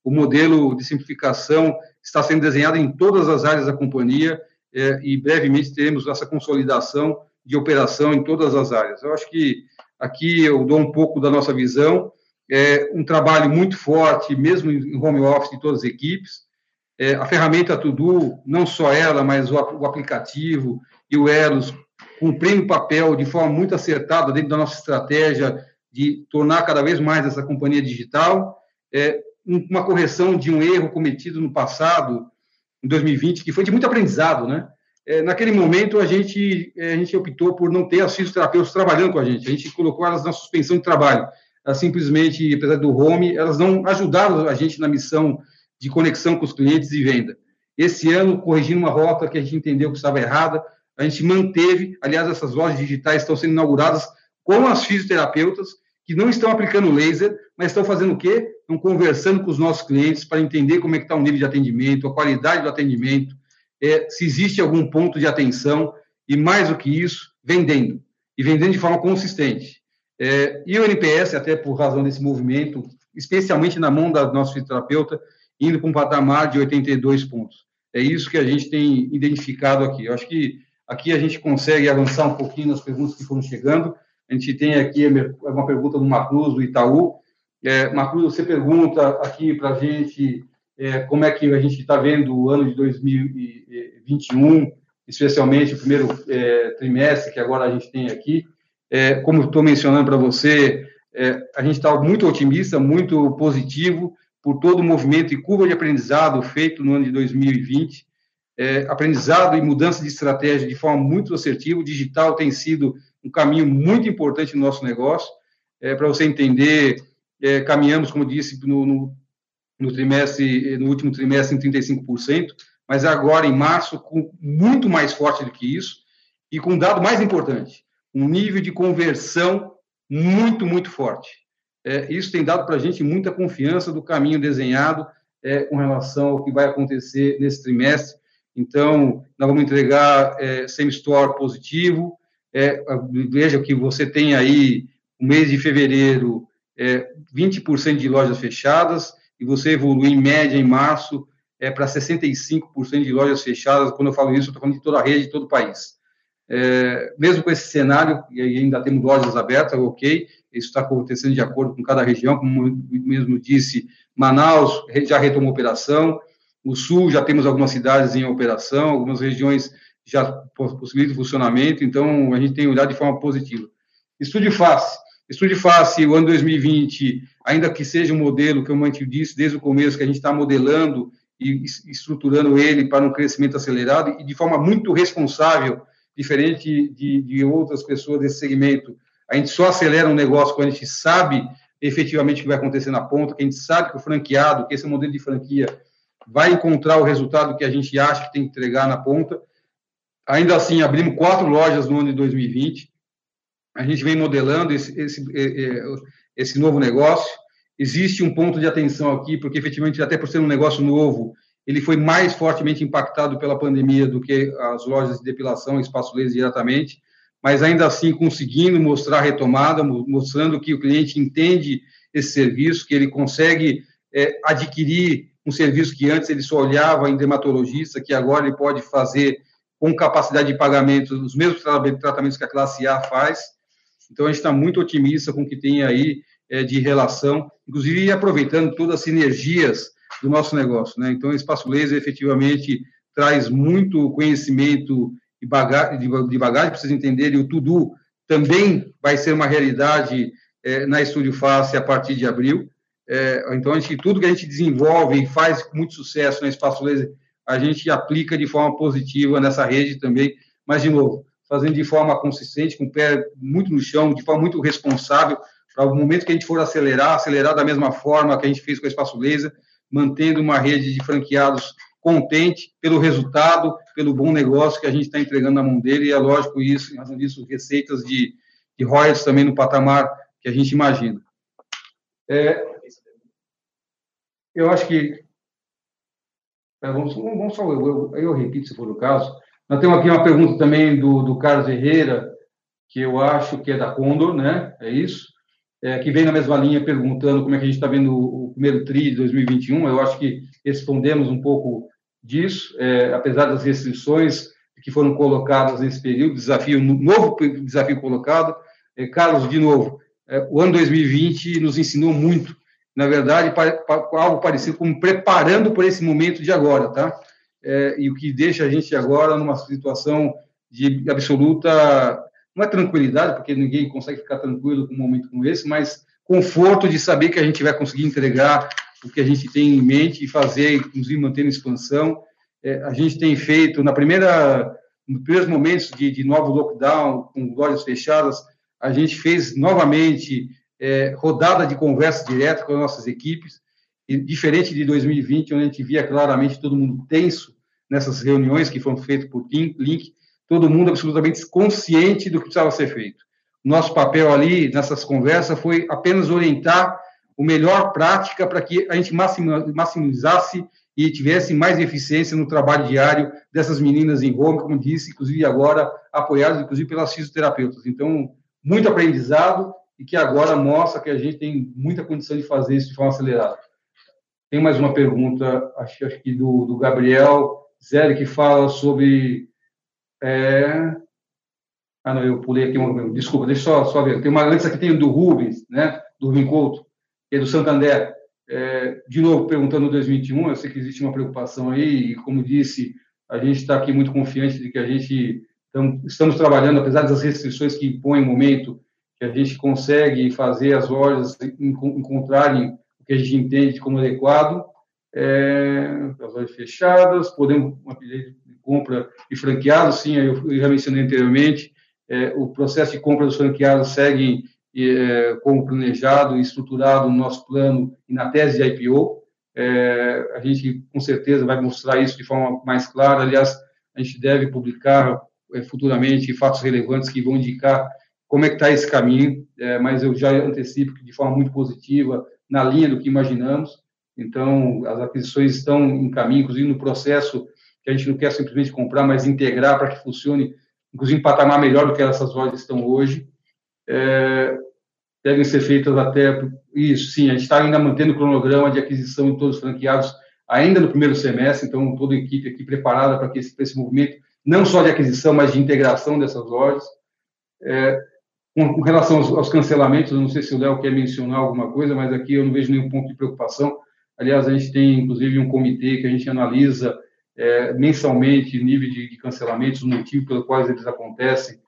O modelo de simplificação está sendo desenhado em todas as áreas da companhia, é, e brevemente teremos essa consolidação de operação em todas as áreas. Eu acho que aqui eu dou um pouco da nossa visão, é um trabalho muito forte, mesmo em home office, de todas as equipes. É, a ferramenta Tudo, não só ela, mas o, o aplicativo e o Eros, cumprindo o papel de forma muito acertada dentro da nossa estratégia de tornar cada vez mais essa companhia digital. É, uma correção de um erro cometido no passado, em 2020, que foi de muito aprendizado, né? É, naquele momento, a gente, é, a gente optou por não ter as fisioterapeutas trabalhando com a gente. A gente colocou elas na suspensão de trabalho. Elas simplesmente, apesar do home, elas não ajudaram a gente na missão de conexão com os clientes e venda. Esse ano, corrigindo uma rota que a gente entendeu que estava errada, a gente manteve, aliás, essas lojas digitais estão sendo inauguradas com as fisioterapeutas, que não estão aplicando laser, mas estão fazendo o quê? Estão conversando com os nossos clientes para entender como é que está o nível de atendimento, a qualidade do atendimento, é, se existe algum ponto de atenção, e mais do que isso, vendendo. E vendendo de forma consistente. É, e o NPS, até por razão desse movimento, especialmente na mão da nossa fisioterapeuta, indo para um patamar de 82 pontos. É isso que a gente tem identificado aqui. Eu acho que aqui a gente consegue avançar um pouquinho nas perguntas que foram chegando. A gente tem aqui uma pergunta do Macruz, do Itaú. É, Macruz, você pergunta aqui para a gente é, como é que a gente está vendo o ano de 2021, especialmente o primeiro é, trimestre que agora a gente tem aqui. É, como estou mencionando para você, é, a gente está muito otimista, muito positivo por todo o movimento e curva de aprendizado feito no ano de 2020. É, aprendizado e mudança de estratégia de forma muito assertiva. O digital tem sido um caminho muito importante no nosso negócio. É, para você entender, é, caminhamos, como disse, no, no, no, trimestre, no último trimestre em 35%, mas agora em março com muito mais forte do que isso e com um dado mais importante, um nível de conversão muito, muito forte. É, isso tem dado para a gente muita confiança do caminho desenhado é, com relação ao que vai acontecer nesse trimestre. Então, nós vamos entregar é, positivo. É, veja que você tem aí, o mês de fevereiro, é, 20% de lojas fechadas, e você evolui em média em março é, para 65% de lojas fechadas. Quando eu falo isso, eu estou falando de toda a rede, de todo o país. É, mesmo com esse cenário, e ainda temos lojas abertas, ok, isso está acontecendo de acordo com cada região, como mesmo disse, Manaus já retomou operação, o Sul já temos algumas cidades em operação, algumas regiões já possibilitam funcionamento, então a gente tem olhado de forma positiva. Estude face. Estude face, o ano 2020, ainda que seja um modelo, que eu disse desde o começo, que a gente está modelando e estruturando ele para um crescimento acelerado e de forma muito responsável, diferente de, de outras pessoas desse segmento, a gente só acelera um negócio quando a gente sabe efetivamente o que vai acontecer na ponta, que a gente sabe que o franqueado, que esse modelo de franquia vai encontrar o resultado que a gente acha que tem que entregar na ponta. Ainda assim, abrimos quatro lojas no ano de 2020. A gente vem modelando esse, esse, esse novo negócio. Existe um ponto de atenção aqui, porque efetivamente, até por ser um negócio novo, ele foi mais fortemente impactado pela pandemia do que as lojas de depilação e espaço laser diretamente mas ainda assim conseguindo mostrar retomada, mostrando que o cliente entende esse serviço, que ele consegue é, adquirir um serviço que antes ele só olhava em dermatologista, que agora ele pode fazer com capacidade de pagamento os mesmos tratamentos que a classe A faz. Então, a gente está muito otimista com o que tem aí é, de relação, inclusive aproveitando todas as sinergias do nosso negócio. Né? Então, o Espaço Laser efetivamente traz muito conhecimento de bagagem, de bagagem para vocês entenderem, o Tudo também vai ser uma realidade é, na Estúdio Face a partir de abril. É, então, a gente, tudo que a gente desenvolve e faz com muito sucesso na Espaço Laser, a gente aplica de forma positiva nessa rede também, mas, de novo, fazendo de forma consistente, com o pé muito no chão, de forma muito responsável, para o momento que a gente for acelerar, acelerar da mesma forma que a gente fez com a Espaço Laser, mantendo uma rede de franqueados contente pelo resultado, pelo bom negócio que a gente está entregando na mão dele, e é lógico isso, em razão disso, receitas de, de royalties também no patamar que a gente imagina. É, eu acho que. É, vamos, vamos só, eu, eu, eu, repito, se for o caso. Nós temos aqui uma pergunta também do, do Carlos Herrera, que eu acho que é da Condor, né? É isso é, que vem na mesma linha perguntando como é que a gente está vendo o, primeiro TRI de 2021. Eu acho que respondemos um pouco disso, é, apesar das restrições que foram colocadas nesse período, desafio novo desafio colocado. É, Carlos, de novo, é, o ano 2020 nos ensinou muito, na verdade, para, para, algo parecido como preparando para esse momento de agora, tá? É, e o que deixa a gente agora numa situação de absoluta não é tranquilidade, porque ninguém consegue ficar tranquilo com um momento como esse, mas conforto de saber que a gente vai conseguir entregar o que a gente tem em mente e fazer, inclusive mantendo expansão. É, a gente tem feito, na primeira, nos primeiros momentos de, de novo lockdown, com lojas fechadas, a gente fez novamente é, rodada de conversa direta com as nossas equipes, e, diferente de 2020, onde a gente via claramente todo mundo tenso nessas reuniões que foram feitas por Link, todo mundo absolutamente consciente do que precisava ser feito. Nosso papel ali, nessas conversas, foi apenas orientar o melhor prática para que a gente maximizasse e tivesse mais eficiência no trabalho diário dessas meninas em home, como disse, inclusive agora apoiadas, inclusive pelas fisioterapeutas. Então, muito aprendizado e que agora mostra que a gente tem muita condição de fazer isso de forma acelerada. Tem mais uma pergunta, acho, acho que do, do Gabriel Zé, que fala sobre é... Ah, não, eu pulei aqui uma. Desculpa, deixa só, só ver. Tem uma antes aqui, tem do Rubens, né? Do Rubem Couto, que é do Santander. É, de novo, perguntando 2021, eu sei que existe uma preocupação aí, e como disse, a gente está aqui muito confiante de que a gente então, estamos trabalhando, apesar das restrições que impõe o momento, que a gente consegue fazer as lojas encontrarem o que a gente entende como adequado, é, as lojas fechadas, podemos uma de compra e franqueados, sim, eu já mencionei anteriormente, é, o processo de compra dos franqueados segue é, como planejado e estruturado no nosso plano e na tese de IPO. É, a gente, com certeza, vai mostrar isso de forma mais clara. Aliás, a gente deve publicar é, futuramente fatos relevantes que vão indicar como é que está esse caminho, é, mas eu já antecipo que de forma muito positiva, na linha do que imaginamos. Então, as aquisições estão em caminho, inclusive no processo que a gente não quer simplesmente comprar, mas integrar para que funcione, inclusive em patamar melhor do que essas lojas estão hoje. É, devem ser feitas até isso, sim, a gente está ainda mantendo o cronograma de aquisição de todos os franqueados ainda no primeiro semestre, então toda a equipe aqui preparada para que esse, esse movimento, não só de aquisição, mas de integração dessas lojas. É, com, relação aos, aos, cancelamentos, eu não sei se o Léo quer mencionar alguma coisa, mas aqui eu não vejo nenhum ponto de preocupação. Aliás, a gente tem, inclusive, um comitê que a gente analisa é, mensalmente nível de, de cancelamentos, o motivo pelo qual eles acontecem,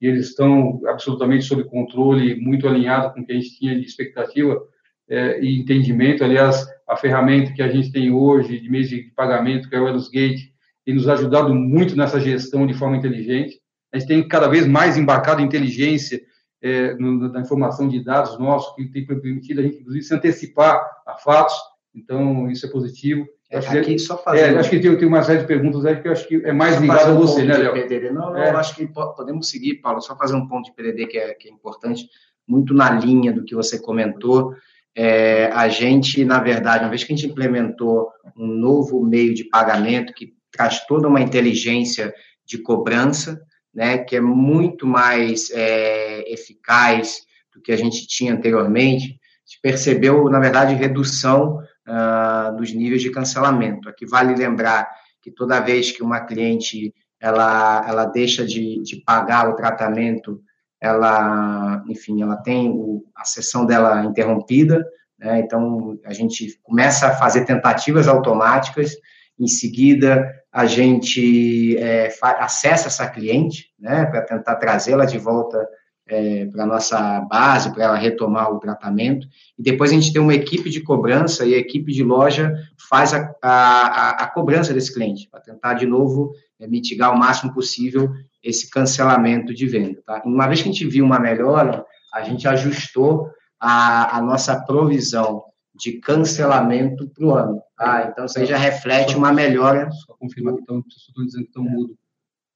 e eles estão absolutamente sob controle, muito alinhado com o que a gente tinha de expectativa é, e entendimento. Aliás, a ferramenta que a gente tem hoje de mês de pagamento, que é o Elusgate, tem nos ajudado muito nessa gestão de forma inteligente. A gente tem cada vez mais embarcado inteligência é, no, na informação de dados nossos, que tem permitido a gente, inclusive, se antecipar a fatos. Então, isso é positivo. É, acho aqui, que, só fazer... É, acho que tem, tem uma série de perguntas aí que eu acho que é mais ligado a você, né, Léo? Não, é. eu acho que podemos seguir, Paulo, só fazer um ponto de PDD que é, que é importante, muito na linha do que você comentou. É, a gente, na verdade, uma vez que a gente implementou um novo meio de pagamento que traz toda uma inteligência de cobrança, né, que é muito mais é, eficaz do que a gente tinha anteriormente, gente percebeu, na verdade, redução uh, dos níveis de cancelamento. Aqui vale lembrar que toda vez que uma cliente ela, ela deixa de, de pagar o tratamento, ela, enfim, ela tem o, a sessão dela interrompida, né? então a gente começa a fazer tentativas automáticas, em seguida a gente é, acessa essa cliente, né, para tentar trazê-la de volta é, para nossa base, para ela retomar o tratamento. E depois a gente tem uma equipe de cobrança e a equipe de loja faz a, a, a cobrança desse cliente, para tentar, de novo, é, mitigar o máximo possível esse cancelamento de venda. Tá? Uma vez que a gente viu uma melhora, a gente ajustou a, a nossa provisão de cancelamento para o ano. Tá? Então, isso aí já reflete uma melhora. Só confirmar que estão, estou dizendo que estão mudo.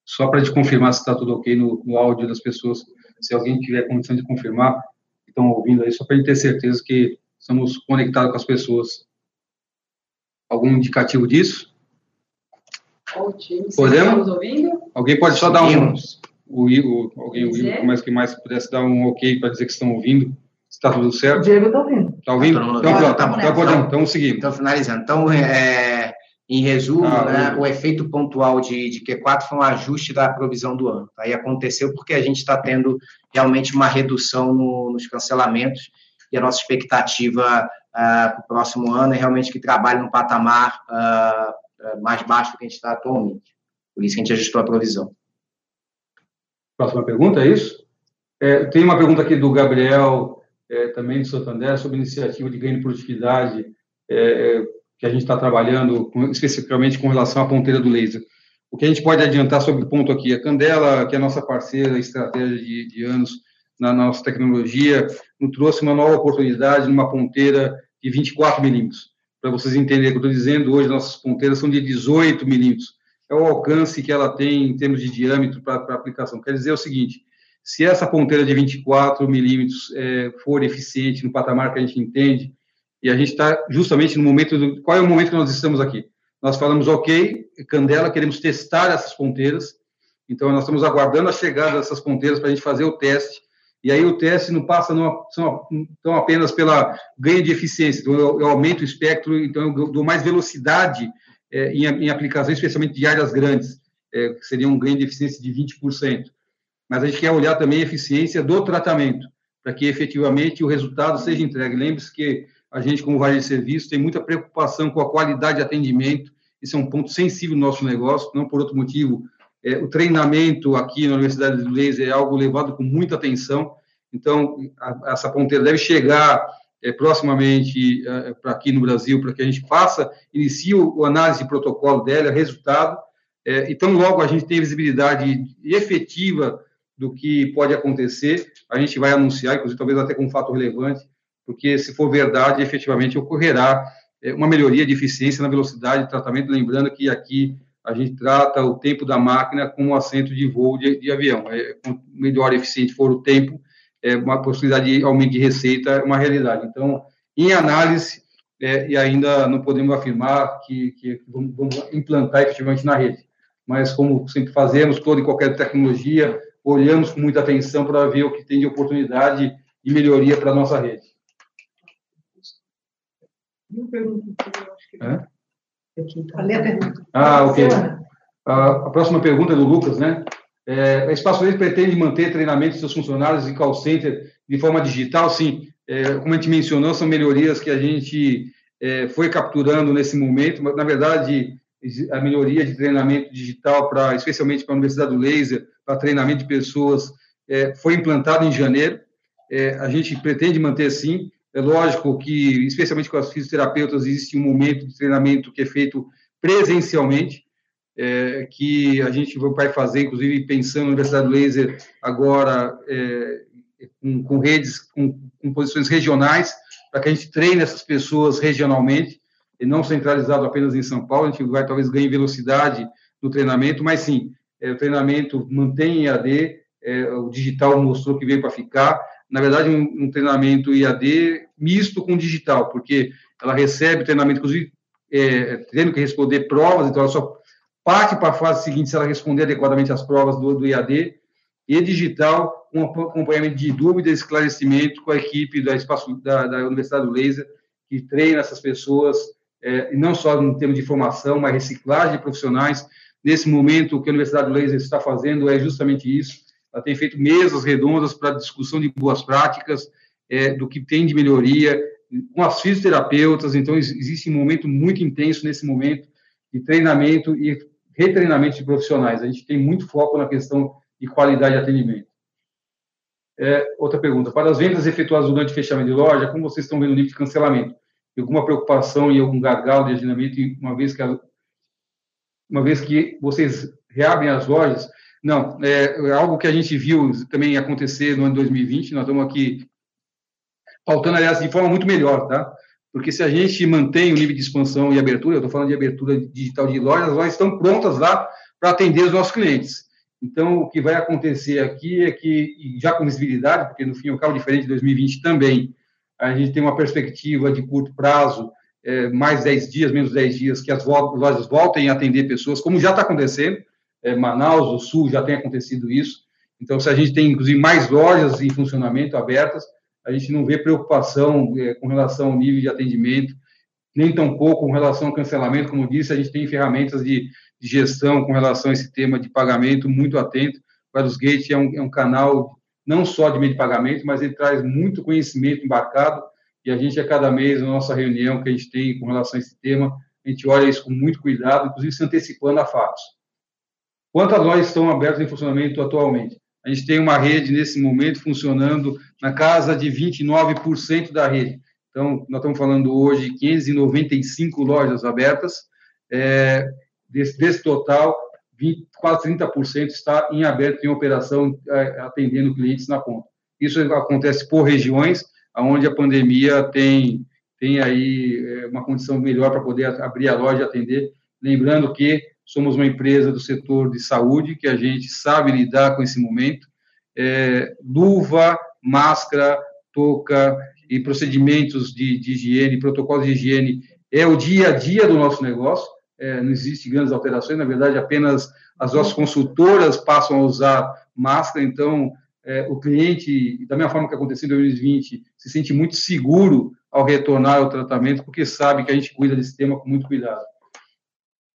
Só para te confirmar se está tudo ok no, no áudio das pessoas se alguém tiver condição de confirmar, estão ouvindo aí, só para a gente ter certeza que estamos conectados com as pessoas. Algum indicativo disso? Podemos? Alguém pode só dar um. O, o, alguém, o Igor, mas que mais pudesse dar um ok para dizer que estão ouvindo. Está tudo certo? O Diego está ouvindo. Está ouvindo? Então, pronto. Tá então, podemos, então, seguimos. Então, finalizando. Então, é, em resumo, ah, né, o efeito pontual de, de Q4 foi um ajuste da provisão do ano. Aí aconteceu porque a gente está tendo realmente uma redução no, nos cancelamentos e a nossa expectativa uh, para o próximo ano é realmente que trabalhe no patamar uh, mais baixo do que a gente está atualmente. Por isso que a gente ajustou a provisão. Próxima pergunta, é isso? É, tem uma pergunta aqui do Gabriel, é, também de Santander, sobre iniciativa de ganho de produtividade é, que a gente está trabalhando, especificamente com relação à ponteira do laser. O que a gente pode adiantar sobre o ponto aqui, a Candela, que é a nossa parceira, estratégia de, de anos na, na nossa tecnologia, nos trouxe uma nova oportunidade numa ponteira de 24 milímetros. Para vocês entenderem o que eu estou dizendo, hoje nossas ponteiras são de 18 milímetros. É o alcance que ela tem em termos de diâmetro para a aplicação. Quer dizer o seguinte, se essa ponteira de 24 milímetros é, for eficiente no patamar que a gente entende, e a gente está justamente no momento do, qual é o momento que nós estamos aqui? Nós falamos, ok, Candela, queremos testar essas ponteiras, então nós estamos aguardando a chegada dessas ponteiras para a gente fazer o teste, e aí o teste não passa não apenas pela ganho de eficiência, então eu, eu aumento o espectro, então eu dou mais velocidade é, em, em aplicações, especialmente de áreas grandes, é, que seria um ganho de eficiência de 20%. Mas a gente quer olhar também a eficiência do tratamento, para que efetivamente o resultado seja entregue. Lembre-se que a gente, como varejo de serviço, tem muita preocupação com a qualidade de atendimento, isso é um ponto sensível do nosso negócio, não por outro motivo. É, o treinamento aqui na Universidade do Laser é algo levado com muita atenção, então, a, essa ponteira deve chegar é, proximamente é, para aqui no Brasil, para que a gente faça, inicie o, a análise de protocolo dela, resultado, é, logo a gente tem visibilidade efetiva do que pode acontecer, a gente vai anunciar, inclusive talvez até com um fato relevante, porque se for verdade, efetivamente ocorrerá é, uma melhoria de eficiência na velocidade de tratamento, lembrando que aqui a gente trata o tempo da máquina como assento de voo de, de avião. É, quanto melhor eficiente for o tempo, é, uma possibilidade de aumento de receita é uma realidade. Então, em análise, é, e ainda não podemos afirmar que, que vamos, vamos, implantar efetivamente na rede. Mas, como sempre fazemos, toda e qualquer tecnologia, olhamos com muita atenção para ver o que tem de oportunidade e melhoria para a nossa rede. Uma pergunta, eu acho que... É? a pergunta. Ah, ok. A, a próxima pergunta é do Lucas, né? É, a Espaço Livre pretende manter treinamento de seus funcionários em call center de forma digital? Sim. É, como a gente mencionou, são melhorias que a gente é, foi capturando nesse momento, mas, na verdade, a melhoria de treinamento digital, para, especialmente para a Universidade do Laser, para treinamento de pessoas, é, foi implantado em janeiro. É, a gente pretende manter sim. É lógico que, especialmente com as fisioterapeutas, existe um momento de treinamento que é feito presencialmente, é, que a gente vai fazer, inclusive pensando na Universidade do Laser agora é, com, com, redes, com, com, posições regionais, para que a gente treine essas pessoas regionalmente, e não centralizado apenas em São Paulo, a gente vai talvez ganhar velocidade no treinamento, mas sim, é, o treinamento mantém IAD, é, o digital mostrou que veio para ficar, na verdade, um, um, treinamento IAD misto com digital, porque ela recebe treinamento, inclusive, é, tendo que responder provas, então ela só parte para a fase seguinte se ela responder adequadamente às provas do, do IAD, e digital, um acompanhamento de dúvida e esclarecimento com a equipe da, espaço, da, da Universidade do Laser, que treina essas pessoas, é, não só no termo de formação, mas reciclagem de profissionais. Nesse momento, o que a Universidade do Laser está fazendo é justamente isso, ela tem feito mesas redondas para discussão de boas práticas, é, do que tem de melhoria, com as fisioterapeutas, então existe um momento muito intenso nesse momento de treinamento e retreinamento de profissionais. A gente tem muito foco na questão de qualidade de atendimento. É, outra pergunta. Para as vendas efetuadas durante o fechamento de loja, como vocês estão vendo o nível de cancelamento? Alguma preocupação e algum gargalo de agendamento, uma vez que, uma vez que vocês reabrem as lojas, não, é, é algo que a gente viu também acontecer no ano 2020, nós estamos aqui pautando, aliás, de forma muito melhor, tá? Porque se a gente mantém o nível de expansão e abertura, eu estou falando de abertura digital de lojas, elas estão prontas lá para atender os nossos clientes. Então, o que vai acontecer aqui é que, já com visibilidade, porque no fim o carro diferente de 2020 também, a gente tem uma perspectiva de curto prazo, é, mais 10 dias, menos 10 dias, que as lojas voltem a atender pessoas, como já está acontecendo, é, Manaus, o Sul, já tem acontecido isso. Então, se a gente tem, inclusive, mais lojas em funcionamento abertas, a gente não vê preocupação é, com relação ao nível de atendimento, nem tampouco com relação ao cancelamento. Como disse, a gente tem ferramentas de, de gestão com relação a esse tema de pagamento muito atento. O Virus Gate é um, é um canal não só de meio de pagamento, mas ele traz muito conhecimento embarcado e a gente, a cada mês, na nossa reunião que a gente tem com relação a esse tema, a gente olha isso com muito cuidado, inclusive se antecipando a fatos. Quantas lojas estão abertas em funcionamento atualmente? A gente tem uma rede nesse momento funcionando na casa de 29% da rede. Então, nós estamos falando hoje de 595 lojas abertas, é, desse, desse total, 20, quase 30% está em aberto, em operação, é, atendendo clientes na ponta. Isso acontece por regiões, onde a pandemia tem, tem aí é, uma condição melhor para poder abrir a loja e atender. Lembrando que somos uma empresa do setor de saúde, que a gente sabe lidar com esse momento. É, luva, máscara, touca e procedimentos de, de, higiene, protocolos de higiene, é o dia a dia do nosso negócio. É, não existe grandes alterações, na verdade, apenas as nossas consultoras passam a usar máscara, então é, o cliente, da mesma forma que aconteceu em 2020, se sente muito seguro ao retornar ao tratamento, porque sabe que a gente cuida desse tema com muito cuidado.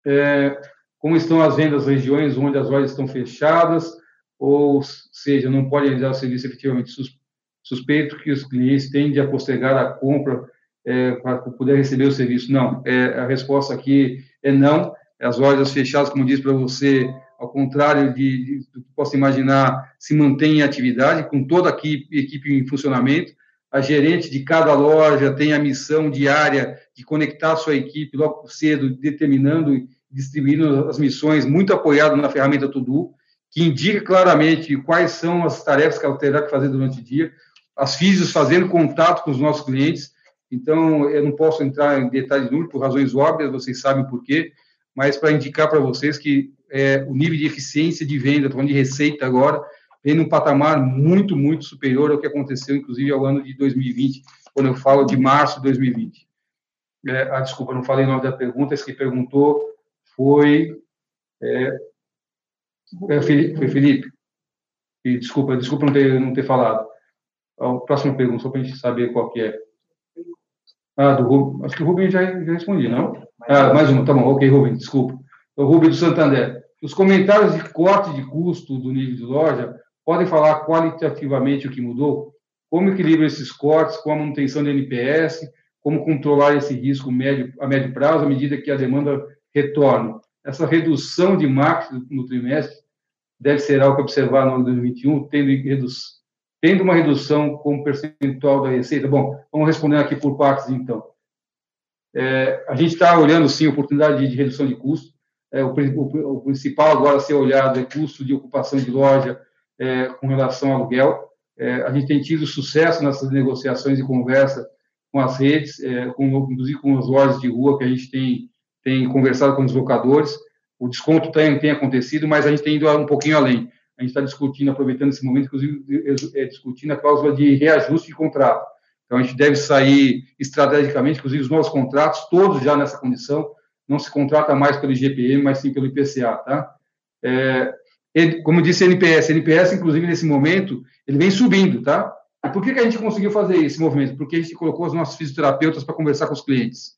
É, como estão as vendas regiões onde as lojas estão fechadas, ou seja, não podem realizar o serviço efetivamente suspeito que os clientes tendem a postergar a compra é, para poder receber o serviço. Não, é, a resposta aqui é não. As lojas fechadas, como disse para você, ao contrário de, de, do que possa imaginar, se mantém em atividade, com toda a equipe, equipe em funcionamento. A gerente de cada loja tem a missão diária de conectar sua equipe logo cedo, determinando e distribuindo as missões, muito apoiado na ferramenta Todo, que indica claramente quais são as tarefas que ela terá que fazer durante o dia, as físicos fazendo contato com os nossos clientes. Então, eu não posso entrar em detalhes números, por razões óbvias, vocês sabem por quê, mas para indicar para vocês que é, o nível de eficiência de venda, falando de receita agora, vem num patamar muito, muito superior ao que aconteceu, inclusive, ao ano de 2020, quando eu falo de março de 2020. É, ah, desculpa, não falei o nome da pergunta, esse que perguntou foi, é, é Felipe, foi Felipe. E, desculpa, desculpa não ter, não ter falado. A próxima pergunta, só para a gente saber qual que é. Ah, do Rubem. Acho que o Rubem já, já respondi, não? Ah, mais uma, tá bom. Ok, Rubem, desculpa. O Rubem do Santander. Os comentários de corte de custo do nível de loja podem falar qualitativamente o que mudou? Como equilibra esses cortes com a manutenção do NPS? Como controlar esse risco médio, a médio prazo à medida que a demanda retorna? Essa redução de marketing no trimestre deve ser algo que observar no ano 2021, tendo, tendo uma redução como percentual da receita? Bom, vamos responder aqui por partes, então. É, a gente está olhando, sim, oportunidade de, redução de custo. É, o, o, o, principal agora a ser olhado é custo de ocupação de loja é, com relação ao aluguel. É, a gente tem tido sucesso nessas negociações e conversa com as redes, é, com, inclusive com as lojas de rua que a gente tem, tem conversado com os locadores. O desconto tem, tem acontecido, mas a gente tem ido um pouquinho além. A gente está discutindo, aproveitando esse momento, inclusive é, discutindo a cláusula de reajuste de contrato. Então, a gente deve sair estrategicamente, inclusive os novos contratos, todos já nessa condição, não se contrata mais pelo IGPM, mas sim pelo IPCA, tá? É, como disse NPS, NPS, inclusive, nesse momento, ele vem subindo, tá? E por que, que a gente conseguiu fazer esse movimento? Porque a gente colocou os nossos fisioterapeutas para conversar com os clientes.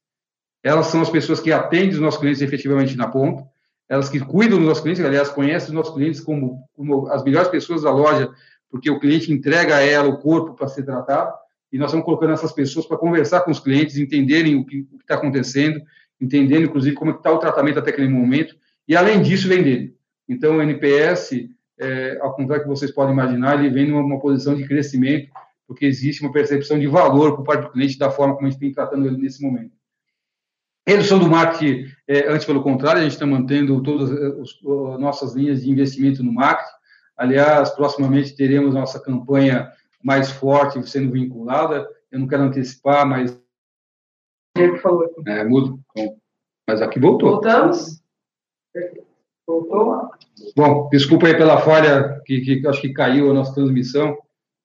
Elas são as pessoas que atendem os nossos clientes efetivamente na ponta, elas que cuidam dos nossos clientes, aliás, conhecem os nossos clientes como, como as melhores pessoas da loja, porque o cliente entrega a ela o corpo para ser tratado, e nós estamos colocando essas pessoas para conversar com os clientes, entenderem o que está acontecendo, entendendo, inclusive, como está o tratamento até aquele momento, e, além disso, vender. Então, o NPS, é, ao contrário que vocês podem imaginar, ele vem numa posição de crescimento, porque existe uma percepção de valor por parte do cliente da forma como a gente tem tratando ele nesse momento. Redução do marketing, é, antes pelo contrário, a gente está mantendo todas as nossas linhas de investimento no marketing. Aliás, proximamente teremos nossa campanha mais forte sendo vinculada. Eu não quero antecipar, mas. Ele falou. É, mudo. Mas aqui voltou. Voltamos? Voltou? Bom, desculpa aí pela falha que, que acho que caiu a nossa transmissão.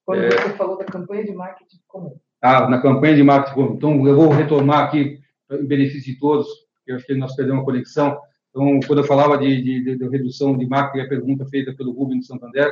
Quando é... você falou da campanha de marketing comum. Ah, na campanha de marketing comum. Então, eu vou retomar aqui em benefício de todos, eu acho que nós perdemos a conexão. Então, quando eu falava de, de, de redução de marketing, a pergunta feita pelo Rubens Santander,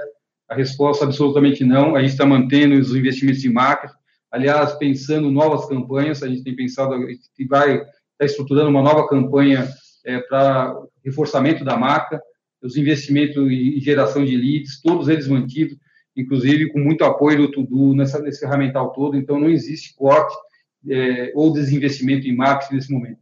a resposta absolutamente não. A gente está mantendo os investimentos em marketing. Aliás, pensando novas campanhas, a gente tem pensado, gente vai tá estruturando uma nova campanha é, para reforçamento da marca, os investimentos em geração de leads, todos eles mantidos, inclusive com muito apoio do Tudu nessa, nesse ferramental todo. Então, não existe corte é, ou desinvestimento em marketing nesse momento.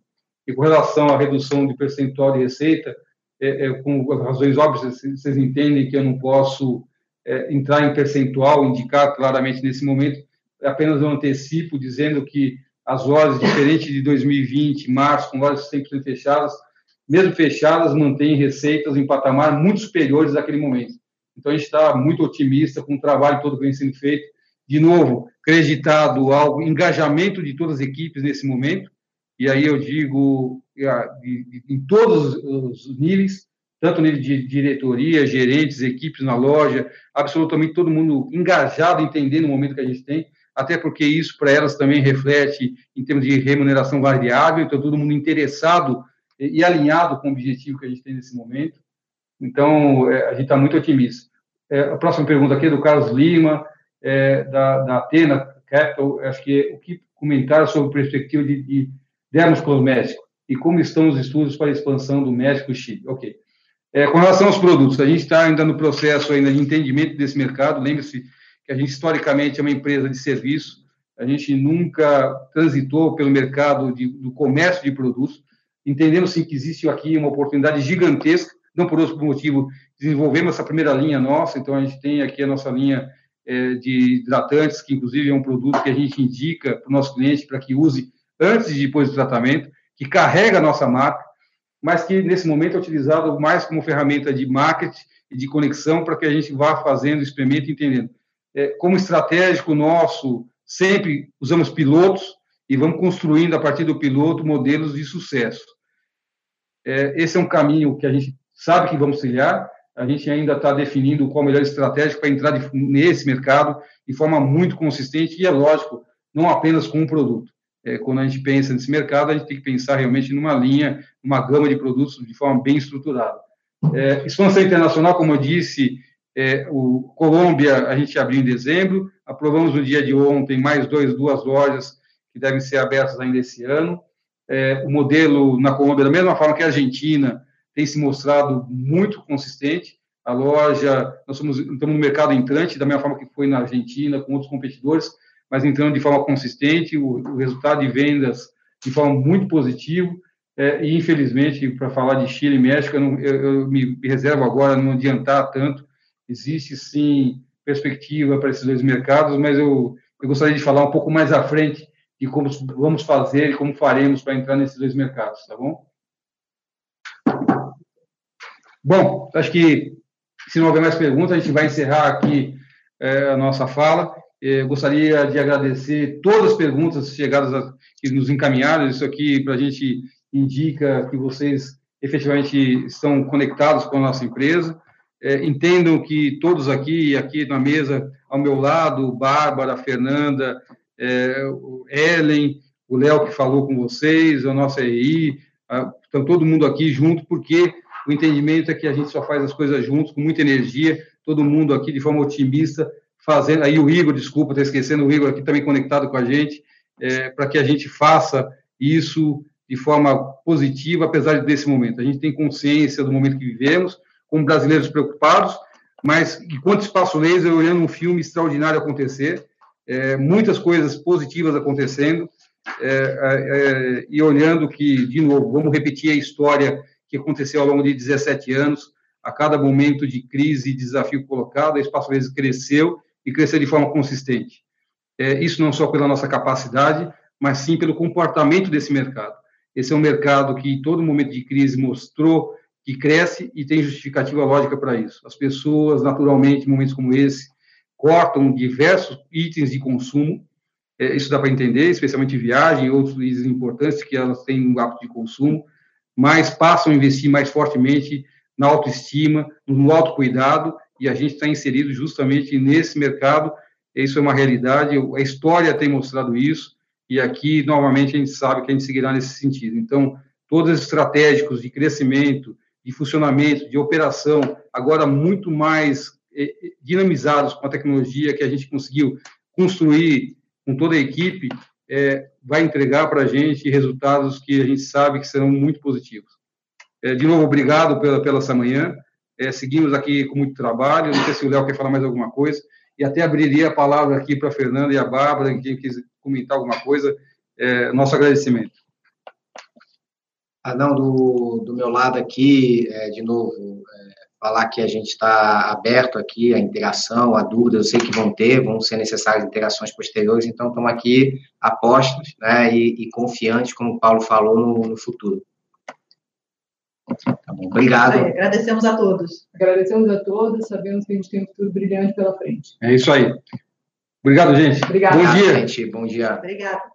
E com relação à redução de percentual de receita, é, é, com razões óbvias, vocês entendem que eu não posso é, entrar em percentual, indicar claramente nesse momento, apenas um antecipo dizendo que as lojas, diferente de 2020, março, com lojas 100% fechadas, mesmo fechadas, mantêm receitas em patamar muito superiores àquele momento. Então, a gente está muito otimista com o trabalho todo que vem sendo feito. De novo, creditado ao engajamento de todas as equipes nesse momento, e aí eu digo em todos os níveis, tanto nível de diretoria, gerentes, equipes na loja, absolutamente todo mundo engajado, entendendo o momento que a gente tem, até porque isso para elas também reflete em termos de remuneração variável, então todo mundo interessado e alinhado com o objetivo que a gente tem nesse momento. Então, é, a gente está muito otimista. É, a próxima pergunta aqui é do Carlos Lima, é, da, da Atena Capital, acho que é, o que comentar sobre a perspectiva de, de dermos e como estão os estudos para a expansão do México Chile. Ok. É, com relação aos produtos, a gente está ainda no processo ainda de entendimento desse mercado. Lembre-se que a gente historicamente é uma empresa de serviço. A gente nunca transitou pelo mercado de, do comércio de produtos. Entendemos sim que existe aqui uma oportunidade gigantesca. Não por outro motivo desenvolvemos essa primeira linha nossa. Então a gente tem aqui a nossa linha de hidratantes, que inclusive é um produto que a gente indica para o nosso cliente para que use antes e depois do tratamento, que carrega a nossa marca mas que nesse momento é utilizado mais como ferramenta de marketing e de conexão para que a gente vá fazendo experimento entendendo. É, como estratégico nosso, sempre usamos pilotos e vamos construindo a partir do piloto modelos de sucesso. É, esse é um caminho que a gente sabe que vamos trilhar, a gente ainda está definindo qual a melhor estratégia para entrar de, nesse mercado de forma muito consistente e, é lógico, não apenas com um produto é, quando a gente pensa nesse mercado, a gente tem que pensar realmente numa linha, uma gama de produtos de forma bem estruturada. É, expansão internacional, como eu disse, é, o Colômbia a gente abriu em dezembro, aprovamos no dia de ontem mais dois, duas lojas que devem ser abertas ainda esse ano. É, o modelo na Colômbia, da mesma forma que a Argentina, tem se mostrado muito consistente. A loja, nós somos, estamos no mercado entrante, da mesma forma que foi na Argentina, com outros competidores, mas entrando de forma consistente, o, o resultado de vendas de forma muito positiva, é, e infelizmente, para falar de Chile e México, eu, não, eu, eu me reservo agora não adiantar tanto, existe sim perspectiva para esses dois mercados, mas eu, eu gostaria de falar um pouco mais à frente de como vamos fazer e como faremos para entrar nesses dois mercados, tá bom? Bom, acho que se não houver mais perguntas, a gente vai encerrar aqui é, a nossa fala. Eu eh, gostaria de agradecer todas as perguntas chegadas a, que nos encaminharam. Isso aqui para a gente indica que vocês efetivamente estão conectados com a nossa empresa. É, entendam que todos aqui, aqui na mesa, ao meu lado, Bárbara, Fernanda, é, Ellen, o Léo que falou com vocês, a nossa EI, estão todo mundo aqui junto, porque o entendimento é que a gente só faz as coisas juntos, com muita energia, todo mundo aqui de forma otimista, fazendo, aí o Igor, desculpa, estou esquecendo o Igor aqui também conectado com a gente, é, para que a gente faça isso de forma positiva, apesar desse momento. A gente tem consciência do momento que vivemos, como brasileiros preocupados, mas enquanto espaço laser, olhando um filme extraordinário acontecer, é, muitas coisas positivas acontecendo, é, é, é e olhando que, de novo, vamos repetir a história que aconteceu ao longo de 17 anos, a cada momento de crise e desafio colocado, a Espaço Laser cresceu e crescer de forma consistente. É, isso não só pela nossa capacidade, mas sim pelo comportamento desse mercado. Esse é um mercado que, em todo momento de crise, mostrou que cresce e tem justificativa lógica para isso. As pessoas, naturalmente, em momentos como esse, cortam diversos itens de consumo. É, isso dá para entender, especialmente viagem e outros itens importantes que elas têm um hábito de consumo, mas passam a investir mais fortemente na autoestima, no autocuidado e a gente está inserido justamente nesse mercado. Isso é uma realidade, a história tem mostrado isso, e aqui, novamente, a gente sabe que a gente seguirá nesse sentido. Então, todos os estratégicos de crescimento, de funcionamento, de operação, agora muito mais eh, eh, dinamizados com a tecnologia que a gente conseguiu construir com toda a equipe, é, vai entregar para a gente resultados que a gente sabe que serão muito positivos. É, de novo, obrigado pela, pela essa manhã. É, seguimos aqui com muito trabalho. Não sei se o Léo quer falar mais alguma coisa. E até abriria a palavra aqui para a Fernanda e a Bárbara, quem quiser comentar alguma coisa. É, nosso agradecimento. Ah, não, do, do meu lado aqui, é, de novo, é, falar que a gente está aberto aqui à interação, a dúvidas, eu sei que vão ter, vão ser necessárias interações posteriores, então estamos aqui apostos né, e, e confiantes, como o Paulo falou, no, no futuro. Tá bom, obrigado. É, agradecemos a todos. Agradecemos a todos, sabemos que a gente tem um futuro brilhante pela frente. É isso aí. Obrigado, gente. Obrigado. Bom dia. Gente, bom dia. Obrigada.